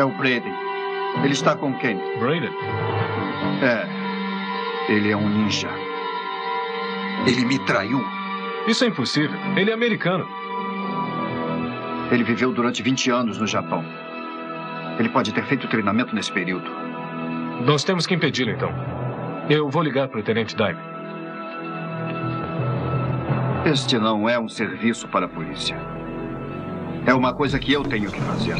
É o Brady. Ele está com quem? Braden. É. Ele é um ninja. Ele me traiu. Isso é impossível. Ele é americano. Ele viveu durante 20 anos no Japão. Ele pode ter feito treinamento nesse período. Nós temos que impedi-lo, então. Eu vou ligar para o Tenente Dime. Este não é um serviço para a polícia. É uma coisa que eu tenho que fazer.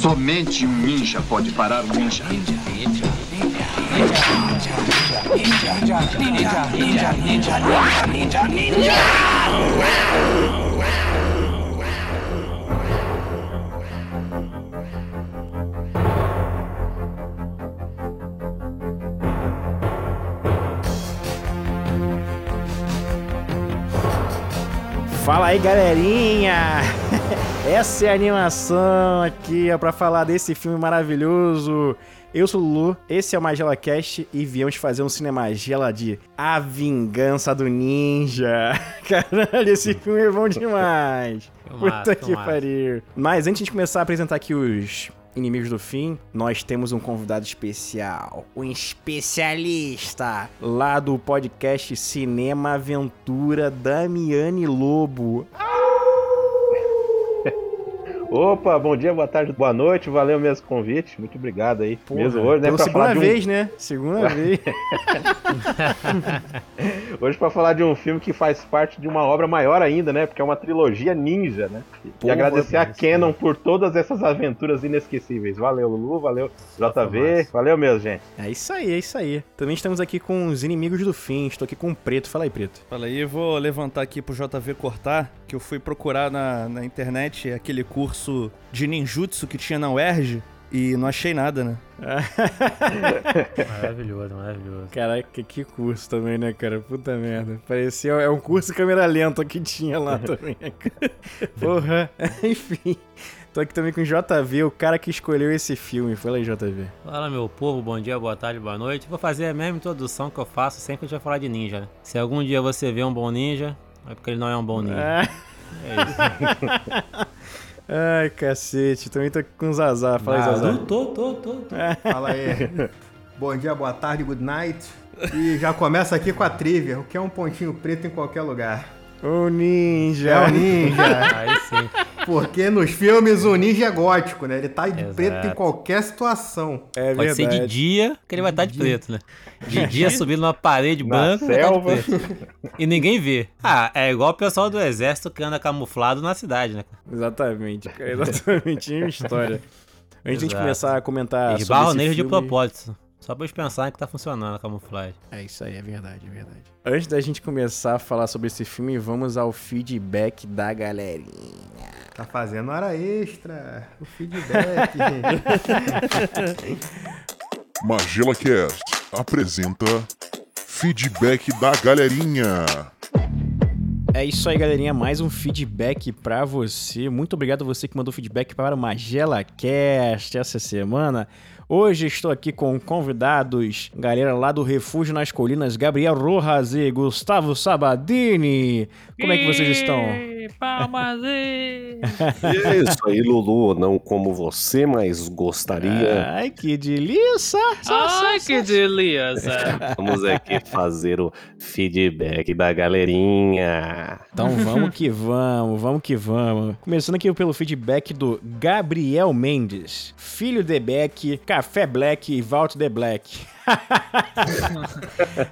Somente um ninja pode parar um ninja. Fala aí, galerinha! Essa é a animação aqui ó, pra falar desse filme maravilhoso. Eu sou o Lulu, esse é o Magela Cast e viemos fazer um Cinemagela de A Vingança do Ninja. Caralho, esse filme é bom demais. Puta que pariu. Mas antes de começar a apresentar aqui os inimigos do fim, nós temos um convidado especial, um especialista lá do podcast Cinema Aventura, Damiane Lobo. Opa, bom dia, boa tarde, boa noite, valeu mesmo o convite, muito obrigado aí. mesmo hoje, né, Pela pra segunda falar de um- vez, né? Segunda vez. Hoje pra falar de um filme que faz parte de uma obra maior ainda, né, porque é uma trilogia ninja, né. E Porra, agradecer a Canon por todas essas aventuras inesquecíveis. Valeu, Lulu, valeu, JV, valeu mesmo, gente. É isso aí, é isso aí. Também estamos aqui com os inimigos do fim. Estou aqui com o Preto. Fala aí, Preto. Fala aí, eu vou levantar aqui pro JV cortar, que eu fui procurar na, na internet aquele curso de ninjutsu que tinha na UERJ e não achei nada, né? Maravilhoso, maravilhoso. Caraca, que curso também, né, cara? Puta merda. Parecia. É um curso câmera lenta que tinha lá também. né, cara? Porra. Enfim. Tô aqui também com o JV, o cara que escolheu esse filme. Fala aí, JV. Fala, meu povo, bom dia, boa tarde, boa noite. Vou fazer a mesma introdução que eu faço sempre que a gente vai falar de ninja, né? Se algum dia você vê um bom ninja, é porque ele não é um bom ninja. Ah, É isso. Ai, cacete. Também tô aqui com Zazá. Fala aí, Zazá. Naruto, tô, tô, tô, tô. Fala aí. Bom dia, boa tarde, good night. E já começa aqui com a trivia. O que é um pontinho preto em qualquer lugar? O ninja. É o ninja. Aí sim. Porque nos filmes o ninja é gótico, né? Ele tá de Exato. preto em qualquer situação. É Pode ser de verdade. dia, que ele vai estar de preto, né? De dia subindo numa parede Na branca, vai tá de selva. preto. E ninguém vê. Ah, é igual o pessoal do exército que anda camuflado na cidade, né? Exatamente, cara. Exatamente. Tinha uma história. Antes de a gente começar a comentar Ah, sobre esse neles de filme- propósito. Só pra eles pensarem que tá funcionando a camuflagem. É isso aí, é verdade, é verdade. Antes da gente começar a falar sobre esse filme, vamos ao feedback da galerinha. Tá fazendo hora extra. O feedback. Magela Cast apresenta Feedback da Galerinha. É isso aí, galerinha. Mais um feedback pra você. Muito obrigado a você que mandou feedback para o Magela Cast essa semana. Hoje estou aqui com convidados, galera lá do Refúgio nas Colinas, Gabriel Rojas e Gustavo Sabadini. Como é que vocês estão? Palmas e... Isso aí, Lulu, não como você, mas gostaria. Ai, que delícia! Ai, que delícia! Vamos aqui fazer o feedback da galerinha. Então vamos que vamos, vamos que vamos. Começando aqui pelo feedback do Gabriel Mendes, filho de Beck, Café Black e Walt the Black.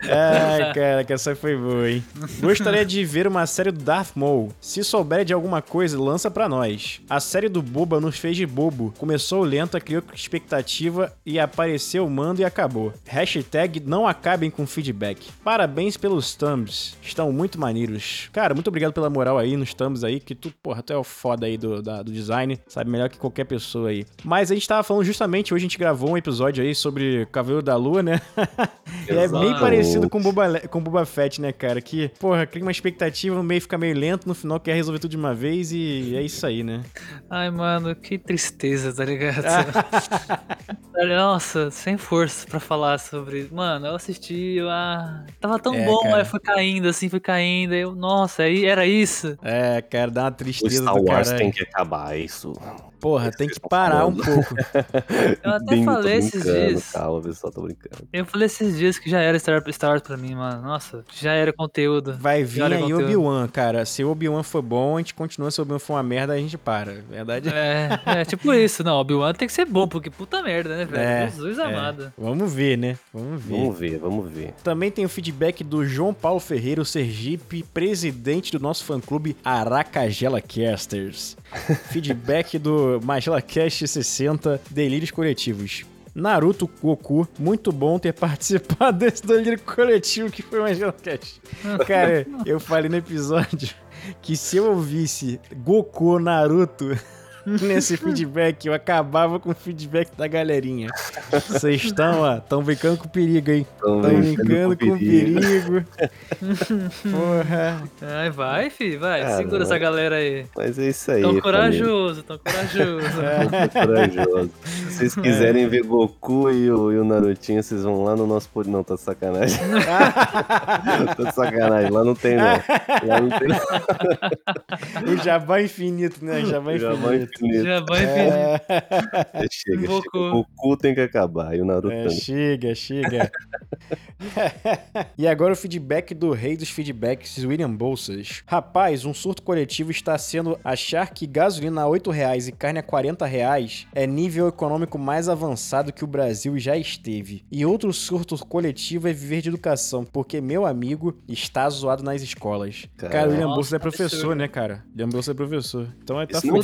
Ai, cara, que essa foi boa, hein? Gostaria de ver uma série do Darth Maul. Se souber de alguma coisa, lança pra nós. A série do Boba nos fez de bobo. Começou lenta, criou expectativa e apareceu o mando e acabou. Hashtag não acabem com feedback. Parabéns pelos thumbs. Estão muito maneiros. Cara, muito obrigado pela moral aí nos thumbs aí, que tu, porra, tu é o foda aí do, da- do design. Sabe melhor que qualquer pessoa aí. Mas a gente tava falando justamente, hoje a gente gravou um episódio aí sobre Cavaleiro da Lua, né? E é bem parecido com o Boba, com o Boba Fett, né, cara? Que, porra, cria uma expectativa, no meio fica meio lento, no final quer resolver tudo de uma vez e é isso aí, né? Ai, mano, que tristeza, tá ligado? Nossa, sem força pra falar sobre. Mano, eu assisti, eu, ah, tava tão É, bom, cara. aí foi caindo, assim, foi caindo. Eu, nossa, aí era isso. É, cara, dá uma O tristeza Star do Wars tem que acabar, isso. Porra, tem que parar um pouco. Eu até Bem, falei tô esses dias. Calma, pessoal, tô brincando. Eu falei esses dias que já era Star, Star Wars pra mim, mano. Nossa, já era conteúdo. Vai vir aí. Obi-Wan, cara. Se o Obi-Wan for bom, a gente continua. Se o Obi-Wan for uma merda, a gente para. Verdade É, é tipo isso. Não, Obi-Wan tem que ser bom, porque puta merda, né, velho? É, Jesus é. amado. Vamos ver, né? Vamos ver. Vamos ver, vamos ver. Também tem o feedback do João Paulo Ferreira, o Sergipe, presidente do nosso fã-clube Aracagela Casters. feedback do Magela Cast 60, Delírios Coletivos. Naruto Goku, muito bom ter participado desse delírio coletivo que foi o Magela Cast. Cara, eu falei no episódio que se eu ouvisse Goku Naruto nesse feedback, eu acabava com o feedback da galerinha. Vocês estão, ó, estão brincando com perigo, hein? Tão Estão brincando brincando com com perigo. Porra. Ai, vai, fi, vai. Cara, Segura essa galera aí. Mas é isso aí. Tão corajoso, tão corajoso. Corajoso. Se vocês quiserem ver Goku e o, e o Narutinho, vocês vão lá no nosso. Não, tá de sacanagem. tá de sacanagem. Lá não tem, não. Lá não tem, não. O jabá infinito, né? Jabá Jabá infinito. Infinito. Já vai, filho. É, chega, Goku. chega. Goku tem que acabar. E o Naruto É, também. chega, chega. e agora o feedback do rei dos feedbacks, William Bolsas. Rapaz, um surto coletivo está sendo achar que gasolina a 8 reais e carne a 40 reais é nível econômico mais avançado que o Brasil já esteve. E outro surto coletivo é viver de educação, porque meu amigo está zoado nas escolas. Cara, Cara. o William Bolsas é professor, né, cara? William Bolsas é professor. Então ele tá Isso não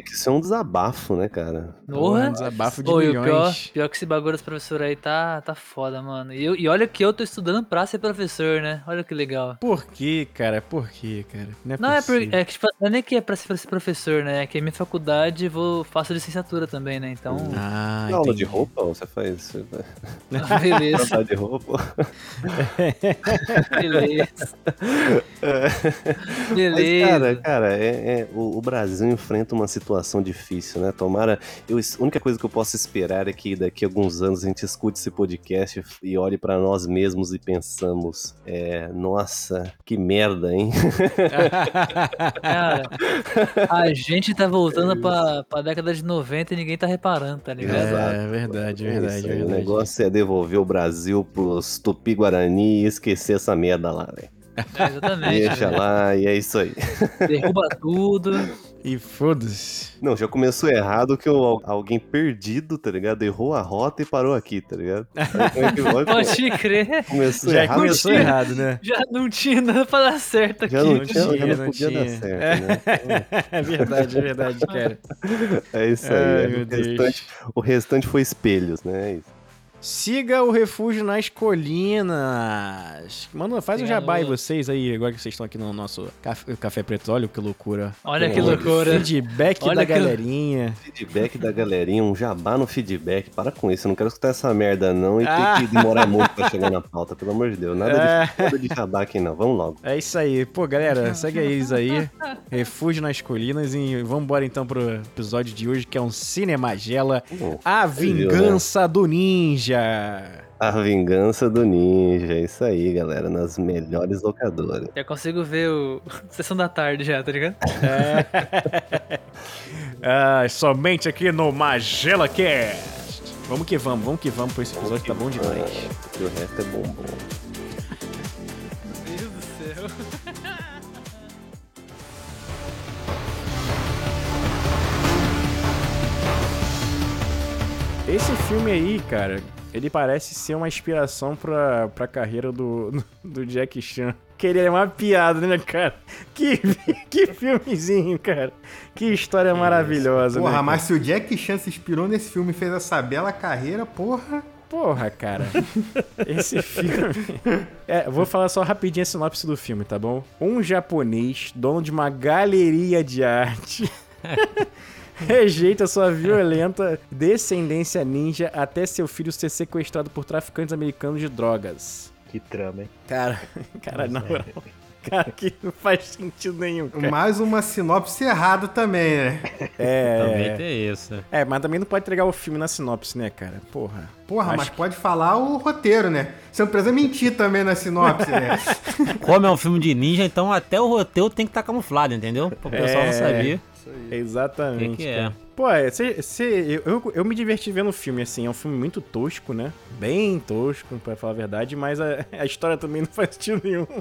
é feedback, isso é um desabafo, né, cara? Porra. Um desabafo de Ô, e milhões. pior, pior que esse bagulho dos professores aí tá, tá foda, mano. E, eu- e olha que eu tô estudando pra ser professor, né? Olha que legal. Por que, cara? Por que, cara? Não é, Não, é, por, é que tipo, não é nem que é pra ser professor, né? É que a minha faculdade vou, faço licenciatura também, né? Então, Ah, Tem aula entendi. de roupa você faz? Vai beleza, trabalhar de roupa? beleza. Mas, Beleza. cara, cara, é, é- o, o Brasil enfrenta uma situação difícil, né? Tomara. Eu, a única coisa que eu posso esperar é que daqui a alguns anos a gente escute esse podcast e olhe pra nós mesmos e pensamos: é, nossa, que merda, hein? Cara, a gente tá voltando pra, pra década de 90 e ninguém tá reparando, tá ligado? É, verdade, É verdade, isso aí, O verdade. negócio é devolver o Brasil pros Tupi-Guarani e esquecer essa merda lá, velho. É, exatamente. Deixa velho. lá e é isso aí. Derruba tudo. E foda-se. Não, já começou errado que o- alguém perdido, tá ligado? Errou a rota e parou aqui, tá ligado? Aí como é que vai? Pode crer. Começou Já errado. começou errado, né? Já não tinha nada pra dar certo aqui. Já não, Não tinha, já tinha, não não podia dar tinha. certo, né? É verdade, é verdade, cara. É isso aí. Ai, é. o, restante, o restante foi espelhos, né? É isso. Siga o Refúgio nas Colinas. Mano, faz um jabá aí vocês aí, agora que vocês estão aqui no nosso café, café preto. Olha que loucura. Olha que loucura. Feedback Olha da que- galerinha. Feedback da galerinha, um jabá no feedback. Para com isso, eu não quero escutar essa merda não e Ah. ter que demorar muito pra chegar na pauta, pelo amor de Deus. Nada, É. de, nada de jabá aqui não, vamos logo. É isso aí. Pô, galera, segue eles aí. Refúgio nas Colinas. E vambora então pro episódio de hoje, que é um Cinemagela. Hum, A viu, né? Vingança do Ninja. A vingança do ninja, é isso aí, galera, nas melhores locadoras. Já consigo ver o Sessão da Tarde já, tá ligado? Ah, somente aqui no Magela Cast. Vamos que vamos, vamos que vamos, pois esse episódio tá bom demais. E o resto é bombom. Meu Deus do céu. Esse filme aí, cara, ele parece ser uma inspiração pra, pra carreira do, do Jack Chan. Que ele é uma piada, né, cara? Que, que filmezinho, cara. Que história maravilhosa, Porra, né? mas se o Jack Chan se inspirou nesse filme e fez essa bela carreira, porra. Porra, cara. Esse filme. É, vou falar só rapidinho a sinopse do filme, tá bom? Um japonês, dono de uma galeria de arte. Rejeita sua violenta descendência ninja até seu filho ser sequestrado por traficantes americanos de drogas. Que trama, hein? Cara, cara, na moral. Cara, que não faz sentido nenhum. Cara. Mais uma sinopse errada também, né? É. Também tem isso. É, mas também não pode entregar o filme na sinopse, né, cara? Porra. Porra, mas que- pode falar o roteiro, né? Você não precisa mentir também na sinopse, né? Como é um filme de ninja, então até o roteiro tem que estar camuflado, entendeu? Pro pessoal É. não saber Exatamente. o que, que cara. é. Pô, é, cê, cê- eu, eu, eu me diverti vendo o filme, assim. É um filme muito tosco, né? Bem tosco, pra falar a verdade, mas a, a história também não faz sentido nenhum.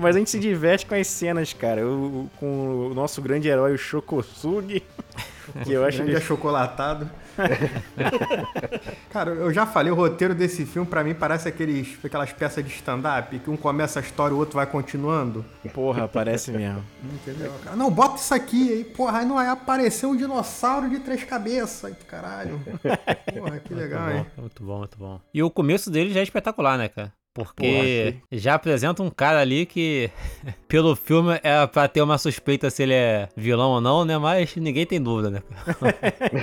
Mas a gente se diverte com as cenas, cara. O- o- com o nosso grande herói, o Shokosugi. Que eu acho Grande ele... achocolatado. Cara, eu já falei, o roteiro desse filme pra mim parece aqueles, aquelas peças de stand-up, que um começa a história e o outro vai continuando. Porra, parece mesmo. Entendeu? Cara, não, bota isso aqui, aí, porra, aí não vai aparecer um dinossauro de três cabeças. Aí, caralho. Porra, que legal, muito hein? bom, muito bom, muito bom. E o começo dele já é espetacular, né, cara? Porque já apresenta um cara ali que, pelo filme, é pra ter uma suspeita se ele é vilão ou não, né? Mas ninguém tem dúvida, né?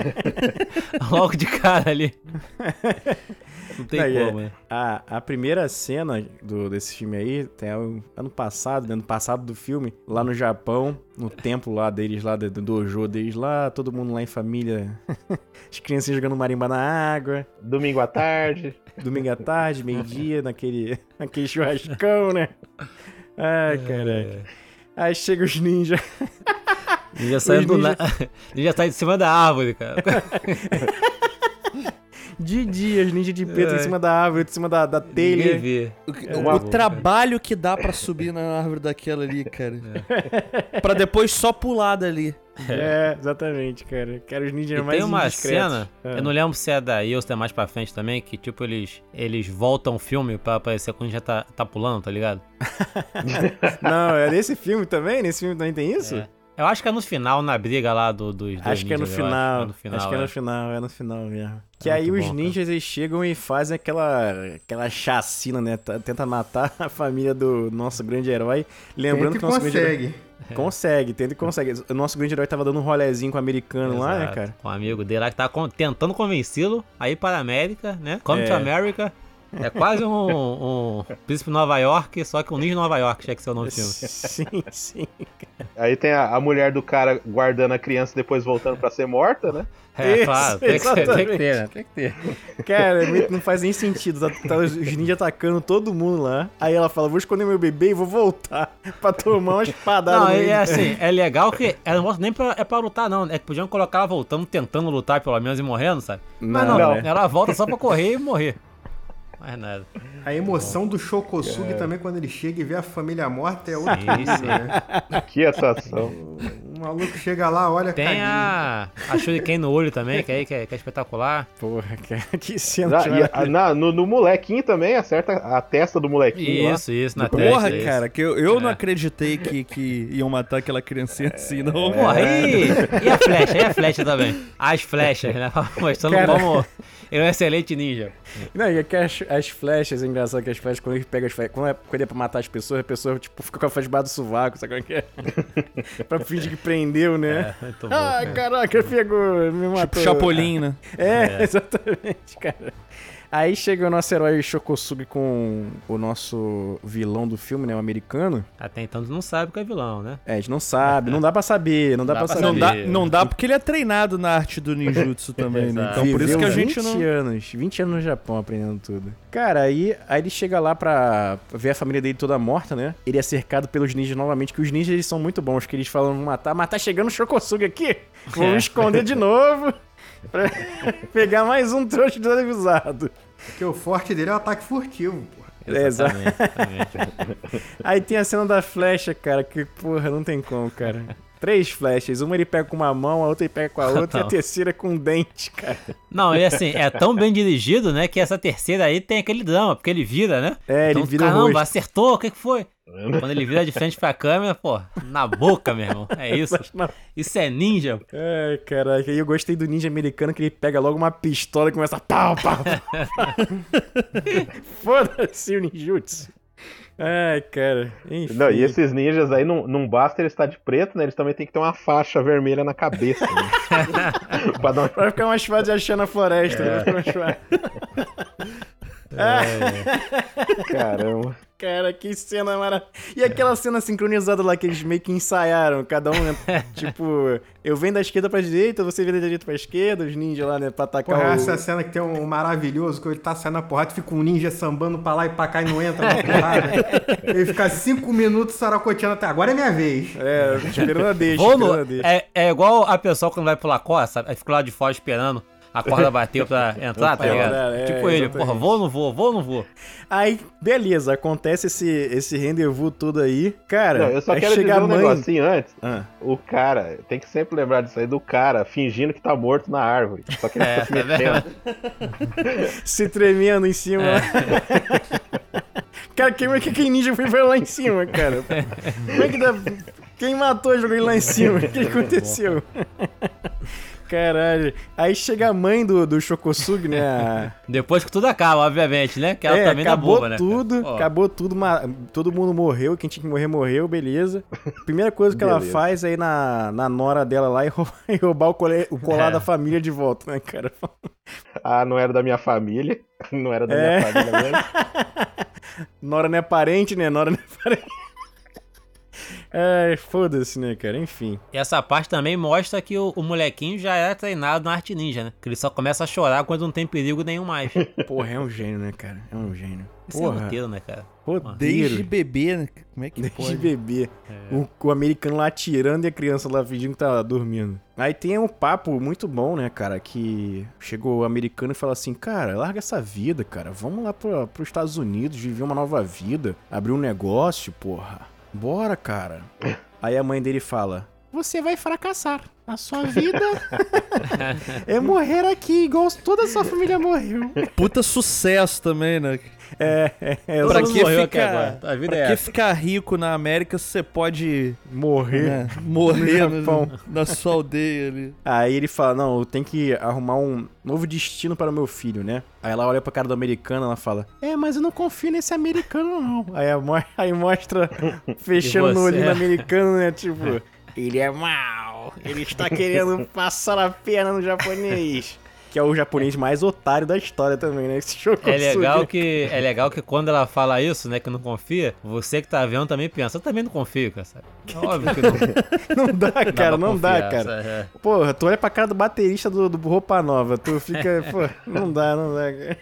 Logo de cara ali. Não tem Não, é- como, né? A, a primeira cena do, desse filme aí, tem o ano passado, né? No passado do filme, lá no Japão, no templo lá deles, lá do do dojo deles lá, todo mundo lá em família, as crianças jogando marimba na água, Domingo à tarde. Domingo à tarde, meio-dia, naquele, naquele churrascão, né? Ai, caraca. Aí chega os ninjas. Ninja saiu Os do ninja- na... Ninja sai de cima da árvore, cara. De dia, os ninjas de preto em Ai. cima da árvore, de cima da, da Ninguém telha. vê. O, Uma- o trabalho que dá pra subir na árvore daquela ali, cara. Pra depois só pular dali. É, exatamente, cara. Quero os ninjas E mais tem uma indiscretos. cena, É. eu não lembro se é daí ou se é mais pra frente também, que tipo, eles, eles voltam o filme pra aparecer quando já tá, tá pulando, tá ligado? Não, é nesse filme também? Nesse filme também tem isso? É. Eu acho que é no final, na briga lá do, dos dois Acho que é no ninjas, eu final. Acho, é no final, Acho que é é. no final, é no final mesmo. Que É aí os bom, ninjas eles chegam e fazem aquela, aquela chacina, né? Tenta matar a família do nosso grande herói. Lembrando que o nosso grande consegue. herói. Consegue, tenta e consegue. O nosso grande herói tava dando um rolezinho com o americano lá, né, Exato. cara? Um amigo dele lá que tá con- tentando convencê-lo a ir para a América, né? Come to É. America. É quase um, um Príncipe Nova York, só que um Ninja Nova York, tinha que ser o nome do filme. Sim, sim. Aí tem a, a mulher do cara guardando a criança e depois voltando pra ser morta, né? É, Isso, claro, tem que, ser, tem que ter, né? Tem que ter. Cara, é não faz nem sentido. Tá, tá os ninjas atacando todo mundo lá. Aí ela fala: vou esconder meu bebê e vou voltar pra tomar uma espadada Não, no é, é assim, é legal que ela não mostra nem pra, é pra lutar, não. É que podiam colocar ela voltando, tentando lutar pelo menos e morrendo, sabe? Mas não, Não, né? ela volta só pra correr e morrer. Mais nada. A emoção do Shokosugi também quando ele chega e vê a família morta é outra sim. né? Que atuação. O maluco chega lá, olha Tem caguinho. a, a Shuriken no olho também, que aí que é, que é espetacular. Porra, cara, que cena Na- a- maravilhosa. na- no, no molequinho também, acerta a testa do molequinho. Isso, isso, na Porra, testa. isso. cara, que eu, eu não É. acreditei que, que iam matar aquela criancinha assim, não. Porra, e, e a flecha? E a flecha também? As flechas, né? Mostrando como ele é um excelente ninja. Não, e aqui as, as flechas, é engraçado que as flechas, quando ele pega as flechas, quando é, quando é pra matar as pessoas, a pessoa, tipo, fica com a flecha debaixo do sovaco, sabe como é que é? pra fingir que prendeu, né? É, bom. ah, cara. caraca, pegou, me matou. Tipo Chapolin, né? É, exatamente, cara. Aí chega o nosso herói Shokosugi com o nosso vilão do filme, né, o americano. Até então tu não sabe que é vilão, né? É, a gente não sabe, não dá pra saber, não dá, Dá pra saber. Não dá, saber. não dá porque ele é treinado na arte do ninjutsu também, né? Então por isso que a Viveu gente 20 não. anos, 20 anos no Japão aprendendo tudo. Cara, aí, aí ele chega lá pra ver a família dele toda morta, né? Ele é cercado pelos ninjas novamente, que os ninjas eles são muito bons, que eles falam matar, mas tá chegando o Shokosugi aqui, vamos É. esconder de novo pra pegar mais um trouxa desavisado. Porque o forte dele é o ataque furtivo, pô. É, exatamente. Aí tem a cena da flecha, cara, que porra, não tem como, cara. Três flechas, uma ele pega com uma mão, a outra ele pega com a outra e a terceira com um dente, cara. Não, e assim, é tão bem dirigido, né, que essa terceira aí tem aquele drama, porque ele vira, né? É, ele Então, vira o Caramba, rosto. acertou, o que que foi? Quando ele vira de frente pra câmera, pô, na boca, meu irmão. É isso. Isso é ninja. Ai, caraca, e eu gostei do ninja americano que ele pega logo uma pistola e começa a pau, pau, pau. Foda-se o ninjutsu. Ai, cara. Enfim. Não, e esses ninjas aí não, não basta eles estar de preto, né? Eles também tem que ter uma faixa vermelha na cabeça. Né? pra uma... Vai ficar mais fácil de achar na floresta. Ficar mais fácil. Caramba. Cara, que cena maravilhosa. E aquela cena sincronizada lá que eles meio que ensaiaram, cada um, né? tipo, eu venho da esquerda pra direita, você vem da direita pra esquerda, os ninjas lá, né, pra atacar Porra, o... essa cena que tem um maravilhoso, que ele tá saindo na porrada, fica um ninja sambando pra lá e pra cá e não entra na porrada. ele fica cinco minutos saracoteando até agora é minha vez. É, esperando a deixa, Vou no- a deixa. é, é igual a pessoa quando vai pular corda, sabe? Aí fica lá de fora esperando a corda bater pra entrar, tá É, ligado? é, tipo ele, exatamente. porra, vou ou não vou, vou ou não vou. Aí, beleza, acontece esse, esse rendezvous todo aí. Cara, Não, eu só aí quero dizer a um mãe... negocinho antes. Ah. O cara, tem que sempre lembrar disso aí, do cara fingindo que tá morto na árvore. Só que ele É, fica se tá mexendo. se tremendo em cima. cara, quem é que aquele ninja foi lá em cima, cara? Como é que dá... Quem matou e jogou ele lá em cima? O que aconteceu? Caralho. Aí chega a mãe do, do Shokosugi, né? a- Depois que tudo acaba, obviamente, né? Que ela é, também dá acabou boba, né? tudo, acabou tudo, ma- todo mundo morreu, quem tinha que morrer morreu, beleza. Primeira coisa que ela Beleza. faz é ir na, na nora dela lá e roubar, e roubar o, cole- o colar É. da família de volta, né, cara? Ah, não era da minha família. Não era da É. minha família mesmo. Nora não é parente, né? Nora não é parente. Ai, foda-se, né, cara? Enfim. E essa parte também mostra que o, o molequinho já era treinado na arte ninja, né? Que ele só começa a chorar quando não tem perigo nenhum mais. Porra, é um gênio, né, cara? É um gênio. Isso é Porra, roteiro, né, cara? roteiro. Desde bebê, né? Como é que Desde pode? bebê. É. O, o americano lá atirando e a criança lá fingindo que tá dormindo. Aí tem um papo muito bom, né, cara? Que chegou o americano e fala assim: Cara, larga essa vida, cara. Vamos lá pra, pros Estados Unidos, viver uma nova vida, abrir um negócio, porra. Bora, cara. Aí a mãe dele fala: Você vai fracassar. A sua vida é morrer aqui, igual toda a sua família morreu. Puta sucesso também, né? É, é, é Pra que mundo morreu aqui ficar- agora. A vida Pra é que essa. ficar rico na América se você pode morrer. né, morrer No no- Japão. na sua aldeia ali? Aí ele fala, não, eu tenho que arrumar um novo destino para o meu filho, né? Aí ela olha pra cara do americano, ela fala, é, mas eu não confio nesse americano, não. Aí, aí mostra, fechando no você? olhinho do americano, né? Tipo, ele é mau, ele está querendo passar a perna no japonês. Que é o japonês mais otário da história também, né? Esse Shokosugi. É legal que é legal que quando ela fala isso, né, que não confia, você que tá vendo também pensa, eu também não confio, cara. Sabe? É Óbvio que não. Não dá, cara, não dá, confiar, cara. sabe? É. Porra, tu olha pra cara do baterista do, do Roupa Nova, tu fica, pô, não dá, não dá, cara.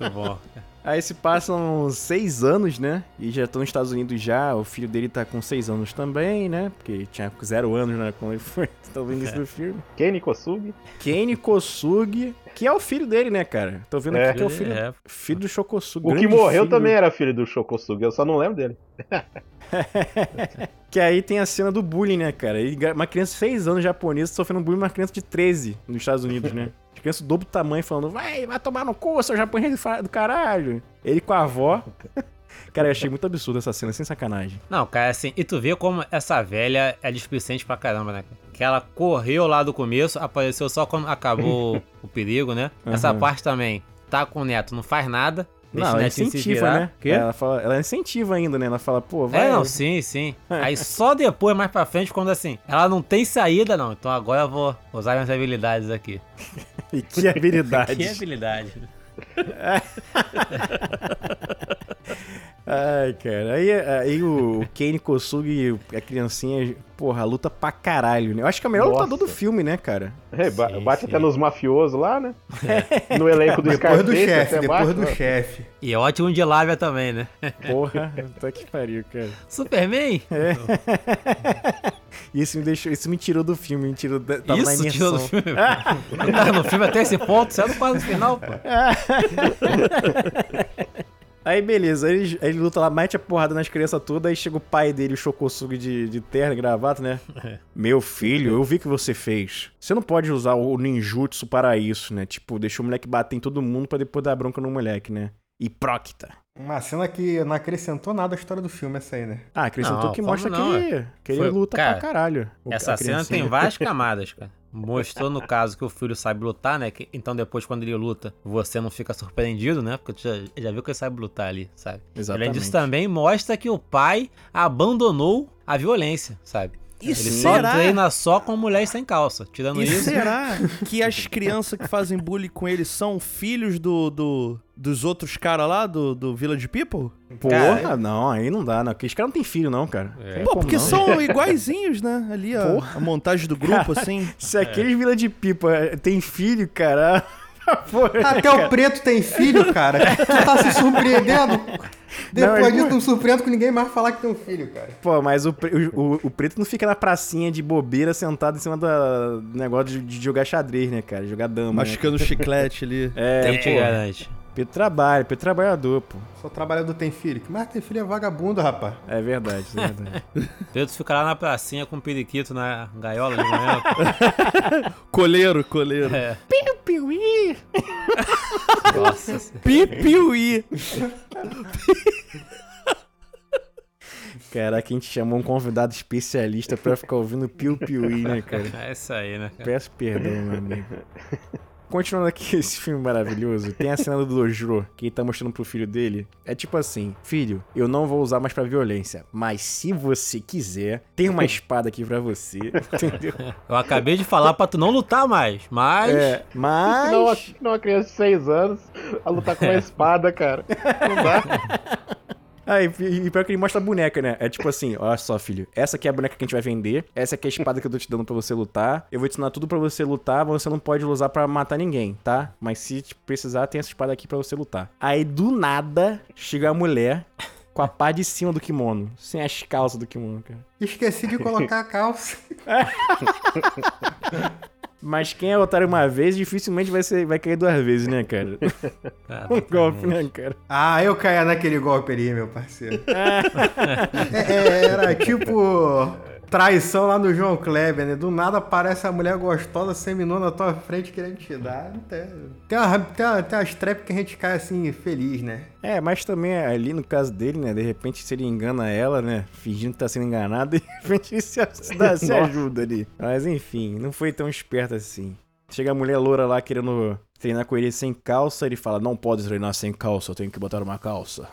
Muito bom. Aí se passam seis anos, né? E já estão nos Estados Unidos já. O filho dele tá com seis anos também, né? Porque ele tinha zero anos, né? Quando ele foi. Estão vendo isso no filme. Kenny Kosugi. Kenny Kosugi, que é o filho dele, né, cara? Tô vendo É. aqui que é o filho, É. filho do Shokosugi. O que morreu filho. também era filho do Shokosugi, eu só não lembro dele. Que aí tem a cena do bullying, né, cara? Uma criança de 6 anos japonesa sofrendo bullying uma criança de 13 nos Estados Unidos, né? A criança do dobro do tamanho falando, vai, vai tomar no cu, seu japonês do caralho. Ele com a avó. Cara, eu achei muito absurdo essa cena, sem sacanagem. Não, cara, assim, e tu vê como essa velha é displicente pra caramba, né? Que ela correu lá do começo, apareceu só quando acabou o perigo, né? Essa Aham. parte também, tá com o neto, não faz nada. Não, ela incentiva, virar. né? Quê? Ela, fala, ela incentiva ainda, né? Ela fala, pô, vai. É, não, sim, sim. Aí só depois, mais pra frente, quando assim, ela não tem saída, não. Então agora eu vou usar minhas habilidades aqui. E que habilidade. Que habilidade. Ai, cara. Aí, aí o, Kane Kosugi, a criancinha, porra, luta pra caralho, né? Eu acho que é o melhor Nossa. lutador do filme, né, cara? É, ba- Sim, bate sim. até nos mafiosos lá, né? No elenco do Depois do Scarface, chefe, depois bate, do né? chefe. E é ótimo de lábia também, né? Porra, tá que pariu, cara. Superman? Isso me deixou, isso me tirou do filme, me tirou da, tava na Isso imersão. tirou do filme. Tava no filme até esse ponto, você não quase no final, pô. Aí beleza, aí ele, aí ele luta lá, mete a porrada nas crianças todas, aí chega o pai dele, o Shokosugi de, de terno e gravata, né? Meu filho, eu vi o que você fez. Você não pode usar o ninjutsu para isso, né? Tipo, deixou o moleque bater em todo mundo pra depois dar bronca no moleque, né? Hipróquita. Uma cena que não acrescentou nada à história do filme, essa aí, né? Ah, acrescentou Não, que mostra não, que, ele, que ele luta cara, pra caralho. o- Essa cena tem várias camadas, cara. Mostrou no caso que o filho sabe lutar, né? Que- então depois, quando ele luta, você não fica surpreendido, né? Porque já, já viu que ele sabe lutar ali, sabe? Exatamente. Além disso, também mostra que o pai abandonou a violência, sabe? E ele será? só treina só com mulheres sem calça. Tirando E isso. será que as crianças que fazem bullying com ele são filhos do, do- dos outros caras lá, do, do Village People? Porra, Cara, não, aí não dá, não. Porque os caras não tem filho, não, cara. É. Pô, porque não. são iguaizinhos, né? Ali a, Porra. a montagem do grupo, assim. Se aqueles Vila de Pipa eh, tem filho, cara. Porra, Até cara. o preto tem filho, cara. Tu tá se surpreendendo? Depois mas- disso, não surpreendo com ninguém mais falar que tem um filho, cara. Pô, mas o, pre- o, o- preto não fica na pracinha de bobeira sentado em cima do negócio de, de jogar xadrez, né, cara? Jogar dama. né? Mascando chiclete ali. É, Quem te pô. garante? Preto trabalha, preto trabalhador, pô. Só trabalhador tem filho. Mas tem filho é vagabundo, rapaz. É verdade, é verdade. Pedro fica lá na pracinha com o periquito na gaiola de manhã. pô. Coleiro, coleiro. É. Piu, piu, ih. Nossa. Pipiuí. Caraca, a gente chamou um convidado especialista pra ficar ouvindo piu-piu-i, né, cara? É isso aí, né, cara? Peço perdão, meu amigo. Continuando aqui esse filme maravilhoso, tem a cena do Dojo, que ele tá mostrando pro filho dele. É tipo assim, filho, eu não vou usar mais pra violência, mas se você quiser, tem uma espada aqui pra você, entendeu? Eu acabei de falar pra tu não lutar mais, mas. É, mas... Não, uma- não, uma criança de 6 anos a lutar com uma espada, cara. Não dá. Ah, e, e pior que ele mostra a boneca, né? É tipo assim, olha só, filho, essa aqui é a boneca que a gente vai vender, essa aqui é a espada que eu tô te dando pra você lutar, eu vou te ensinar tudo pra você lutar, mas você não pode usar pra matar ninguém, tá? Mas se precisar, tem essa espada aqui pra você lutar. Aí, do nada, chega a mulher com a pá de cima do kimono, sem as calças do kimono, cara. Esqueci de colocar a calça. Mas quem é otário uma vez, dificilmente vai, ser, vai cair duas vezes, né, cara? Ah, Um golpe, né, cara? Ah, eu caía naquele golpe ali, meu parceiro. É, é, era tipo traição lá no João Kleber, né? Do nada aparece a mulher gostosa seminou na tua frente querendo te dar. Tem, tem, uma, tem, uma, tem umas trap que a gente cai assim, feliz, né? É, mas também ali no caso dele, né? De repente, se ele engana ela, né? Fingindo que tá sendo enganado, de repente ele se, se, se ajuda ali. Mas enfim, não foi tão esperto assim. Chega a mulher loura lá querendo treinar com ele sem calça, ele fala: Não pode treinar sem calça, eu tenho que botar uma calça.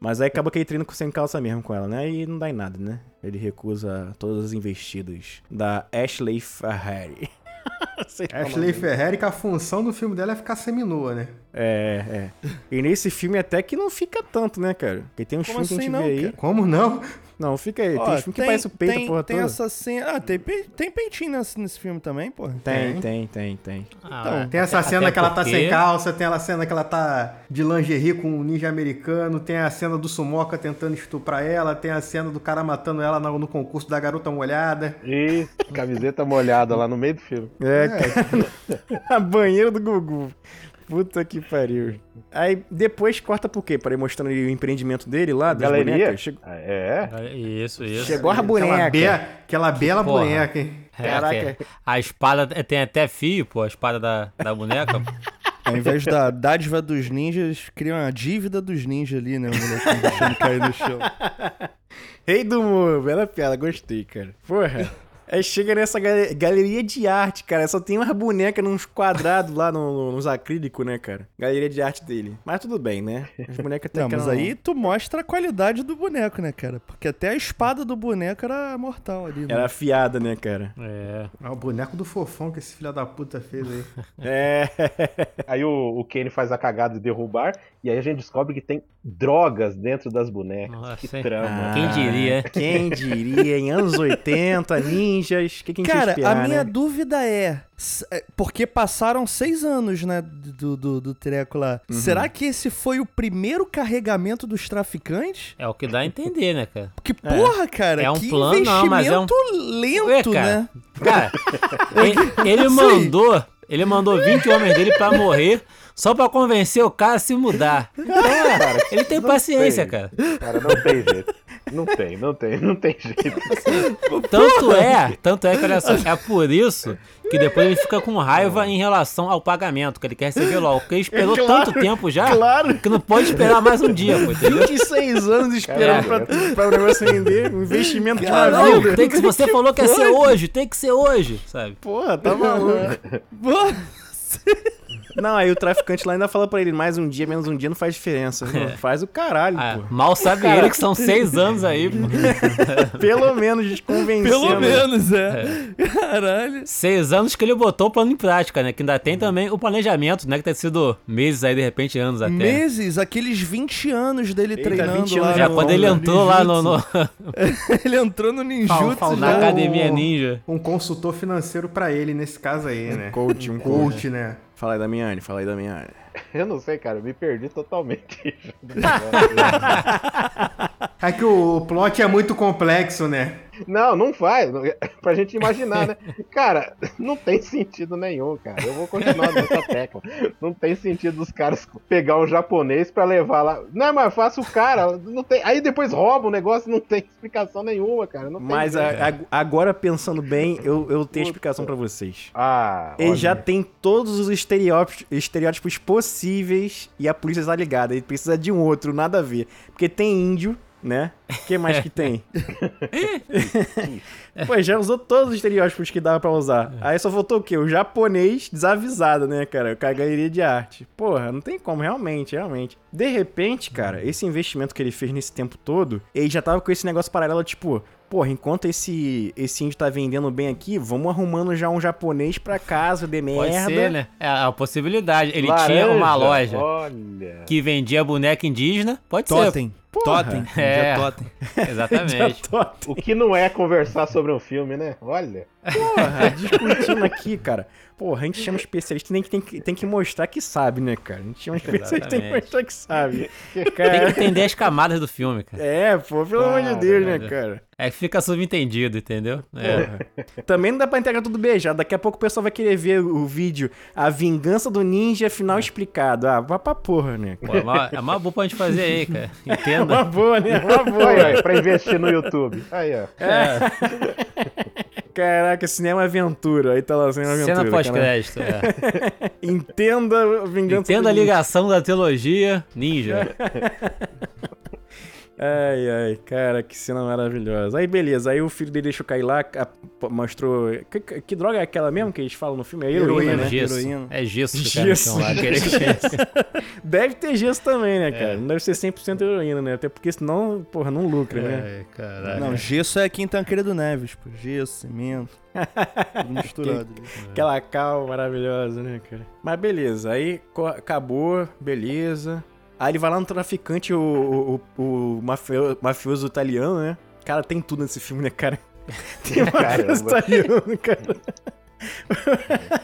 Mas aí acaba que ele treina com- sem calça mesmo com ela, né? E não dá em nada, né? Ele recusa todas as investidas da Ashley Ferrari. Ashley Ferrari, que a função do filme dela é ficar seminua, né? É, é. E nesse filme até que não fica tanto, né, cara? Porque tem uns Como filmes que a assim gente não, vê aí. cara? Como não? Não, fica aí. Ó, tem uns filmes que parece o peito, tem, porra tem toda. essa cena. Ah, tem, pe- tem peitinho nesse, nesse filme também, pô. Tem, tem, tem, tem. Ah, Tem essa cena que ela tá porque- sem calça, tem a cena que ela tá de lingerie com um ninja americano, tem a cena do Sumoca tentando estuprar ela, tem a cena do cara matando ela no, no concurso da garota molhada. E camiseta molhada lá no meio do filme. É, cara. a banheira do Gugu. Puta que pariu. Aí depois corta por quê? Para ir mostrando ali o empreendimento dele lá, das Galeria? bonecas. Che- Ah, É. Isso, isso. Chegou a Aquela, boneca. be aquela bela Porra. boneca, hein? É, Caraca. que A espada tem até fio, pô, a espada da, da boneca. Ao invés da dádiva dos ninjas, criam a dívida dos ninjas ali, né? O molequinho deixando cair no chão. Rei do humor, bela piada, gostei, cara. Porra. Aí chega nessa gal- galeria de arte, cara. Só tem umas bonecas nos quadrados lá no- no- nos acrílicos, né, cara? Galeria de arte dele. Mas tudo bem, né? As bonecas até Não, que mas aí tu mostra a qualidade do boneco, né, cara? Porque até a espada do boneco era mortal ali, né? Era afiada, né, cara? É. É o boneco do fofão que esse filho da puta fez aí. É. Aí o, o Kenny faz a cagada de derrubar, e aí a gente descobre que tem drogas dentro das bonecas. Nossa, que trama. Quem diria? Quem diria? Em anos 80, ninjas. O que, que a gente Cara, esperar, a minha né? dúvida é. é, Porque passaram seis anos, né? Do, do, do treco lá. Uhum. Será que esse foi o primeiro carregamento dos traficantes? É o que dá a entender, né, cara? Porque, porra, cara, É um que plano, não, mas é um- lento, Ué, cara. né? Cara, ele, ele mandou. Ele mandou 20 homens dele pra morrer só pra convencer o cara a se mudar. Então, é, ele tem paciência, sei. cara. Cara, não tem jeito. Não tem, não tem, não tem jeito. Tanto é, tanto é que olha só, é por isso que depois ele fica com raiva em relação ao pagamento, que ele quer receber logo. Porque ele esperou Claro, tanto tempo já claro. que não pode esperar mais um dia, pô, entendeu? 26 anos esperando pra, pra o negócio render. Um investimento de uma Não, vida. tem que, você falou que ia ser hoje, tem que ser hoje, sabe? Porra, tá maluco. Não, aí o traficante lá ainda fala pra ele, mais um dia, menos um dia não faz diferença. Não, Faz o caralho, Ah, pô. mal sabe ele que são seis anos aí, pô. Pelo menos convencendo. Pelo menos, é. Caralho. Seis anos que ele botou o plano em prática, né? Que ainda tem também o planejamento, né? Que tem sido meses aí, de repente, anos até. Meses, aqueles 20 anos dele Eita, treinando 20 lá. anos Já no- quando ele entrou lá no, no- ele entrou no ninjutsu Fal- na já. faltou- academia ninja. Um consultor financeiro pra ele nesse caso aí, né? Coach, um Coach, né? Fala aí, Damiani, fala aí, Damiani. Eu não sei, cara, eu me perdi totalmente. É que o plot é muito complexo, né? Não, não faz. Pra gente imaginar, né? Cara, não tem sentido nenhum, cara. Eu vou continuar nessa tecla. Não tem sentido os caras pegar um japonês pra levar lá. Não é mais fácil o cara. Não tem... Aí depois rouba o negócio, não tem explicação nenhuma, cara. Não tem Mas a- a- agora, pensando bem, eu, eu tenho explicação pra vocês. Ah, Ele olha. já tem todos os estereótipos, estereótipos possíveis e a polícia tá ligada. Ele precisa de um outro, nada a ver. Porque tem índio, né? O que mais que tem? Pô, já usou todos os estereótipos que dava pra usar. Aí só faltou o quê? O japonês desavisado, né, cara? Com a galeria de arte. Porra, não tem como, realmente, realmente. De repente, cara, esse investimento que ele fez nesse tempo todo, ele já tava com esse negócio paralelo, tipo, porra, enquanto esse, esse índio tá vendendo bem aqui, vamos arrumando já um japonês pra casa, de merda. Pode ser, né? É a possibilidade. Ele Laranja, tinha uma loja Olha. que vendia boneca indígena. Pode Totem. Porra. Totem. É. É. Totem. Exatamente. O que não é conversar sobre um filme, né? Olha. Porra, discutindo aqui, cara. Porra, a gente chama especialista, tem que, tem que, tem que mostrar que sabe, né, cara? A gente chama especialista, tem que Exatamente. mostrar que sabe. Tem que Cara, entender as camadas do filme, cara. é, pô, pelo amor de Deus, né, Caralho. cara? É que fica subentendido, entendeu? É. Também não dá pra entregar tudo beijado. Daqui a pouco o pessoal vai querer ver o vídeo A Vingança do Ninja Final Explicado. Ah, vá pra porra, né? Pô, é uma, é uma boa pra gente fazer aí, cara. Uma Entenda. boa, né? Uma boa. Aí, aí, pra investir no YouTube. Aí, ó. Caraca, cinema aventura. Aí tá lá, cinema aventura. Cena pós-crédito. É. Entenda Vingança Entenda a ligação da trilogia ninja. Ai, ai, cara, que cena maravilhosa. Aí, beleza, aí o filho dele deixou cair lá, mostrou. Que, que- que droga é aquela mesmo que eles falam no filme? É heroína, né? Gesso. Heroína. É gesso Gesso. chão lá. aquele gesso. Deve ter gesso também, né, É. cara? Não deve ser 100% heroína, né? Até porque senão, porra, não lucra, né? Ai, caralho. Não, gesso é aqui em Tancredo Neves, pô. Gesso, cimento. Tudo misturado. ali. Aquela cal maravilhosa, né, cara? Mas beleza, aí acabou, beleza. Aí ele vai lá no traficante, o, o, o, o mafio- mafioso italiano, né? Cara, tem tudo nesse filme, né, cara? Tem mafioso italiano, cara.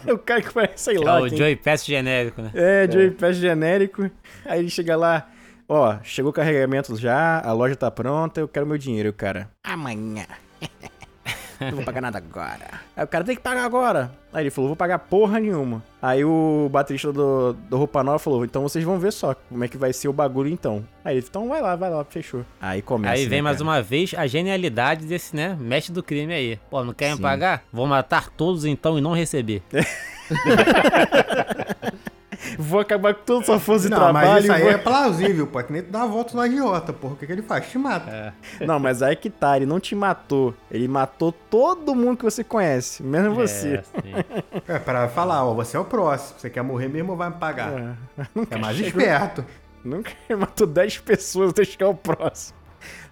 o cara que parece, sei É lá. o quem- Joey Pass genérico, né? É, Joey Pass genérico. Aí ele chega lá, ó, chegou o carregamento já, a loja tá pronta, eu quero meu dinheiro, cara. Amanhã. Não vou pagar nada agora. Aí o cara tem que pagar agora. Aí ele falou, vou pagar porra nenhuma. Aí o baterista do, do Roupa Nova falou, então vocês vão ver só como é que vai ser o bagulho então. Aí ele, então vai lá, vai lá, fechou. Aí começa. Aí vem né, mais uma vez a genialidade desse, né, mestre do crime aí. Pô, não querem Sim. pagar? Vou matar todos então e não receber. Vou acabar com toda sua força de Não, trabalho. mas isso aí vou- é plausível, pô. É que nem tu dá a volta no agiota, porra. O que, que ele faz? Te mata. Não, mas aí que tá, ele não te matou. Ele matou todo mundo que você conhece, menos você. É, sim. É, pra falar, ó, você é o próximo. Você quer morrer mesmo ou vai me pagar? É. É, mais esperto. Nunca matou 10 pessoas até chegar o próximo.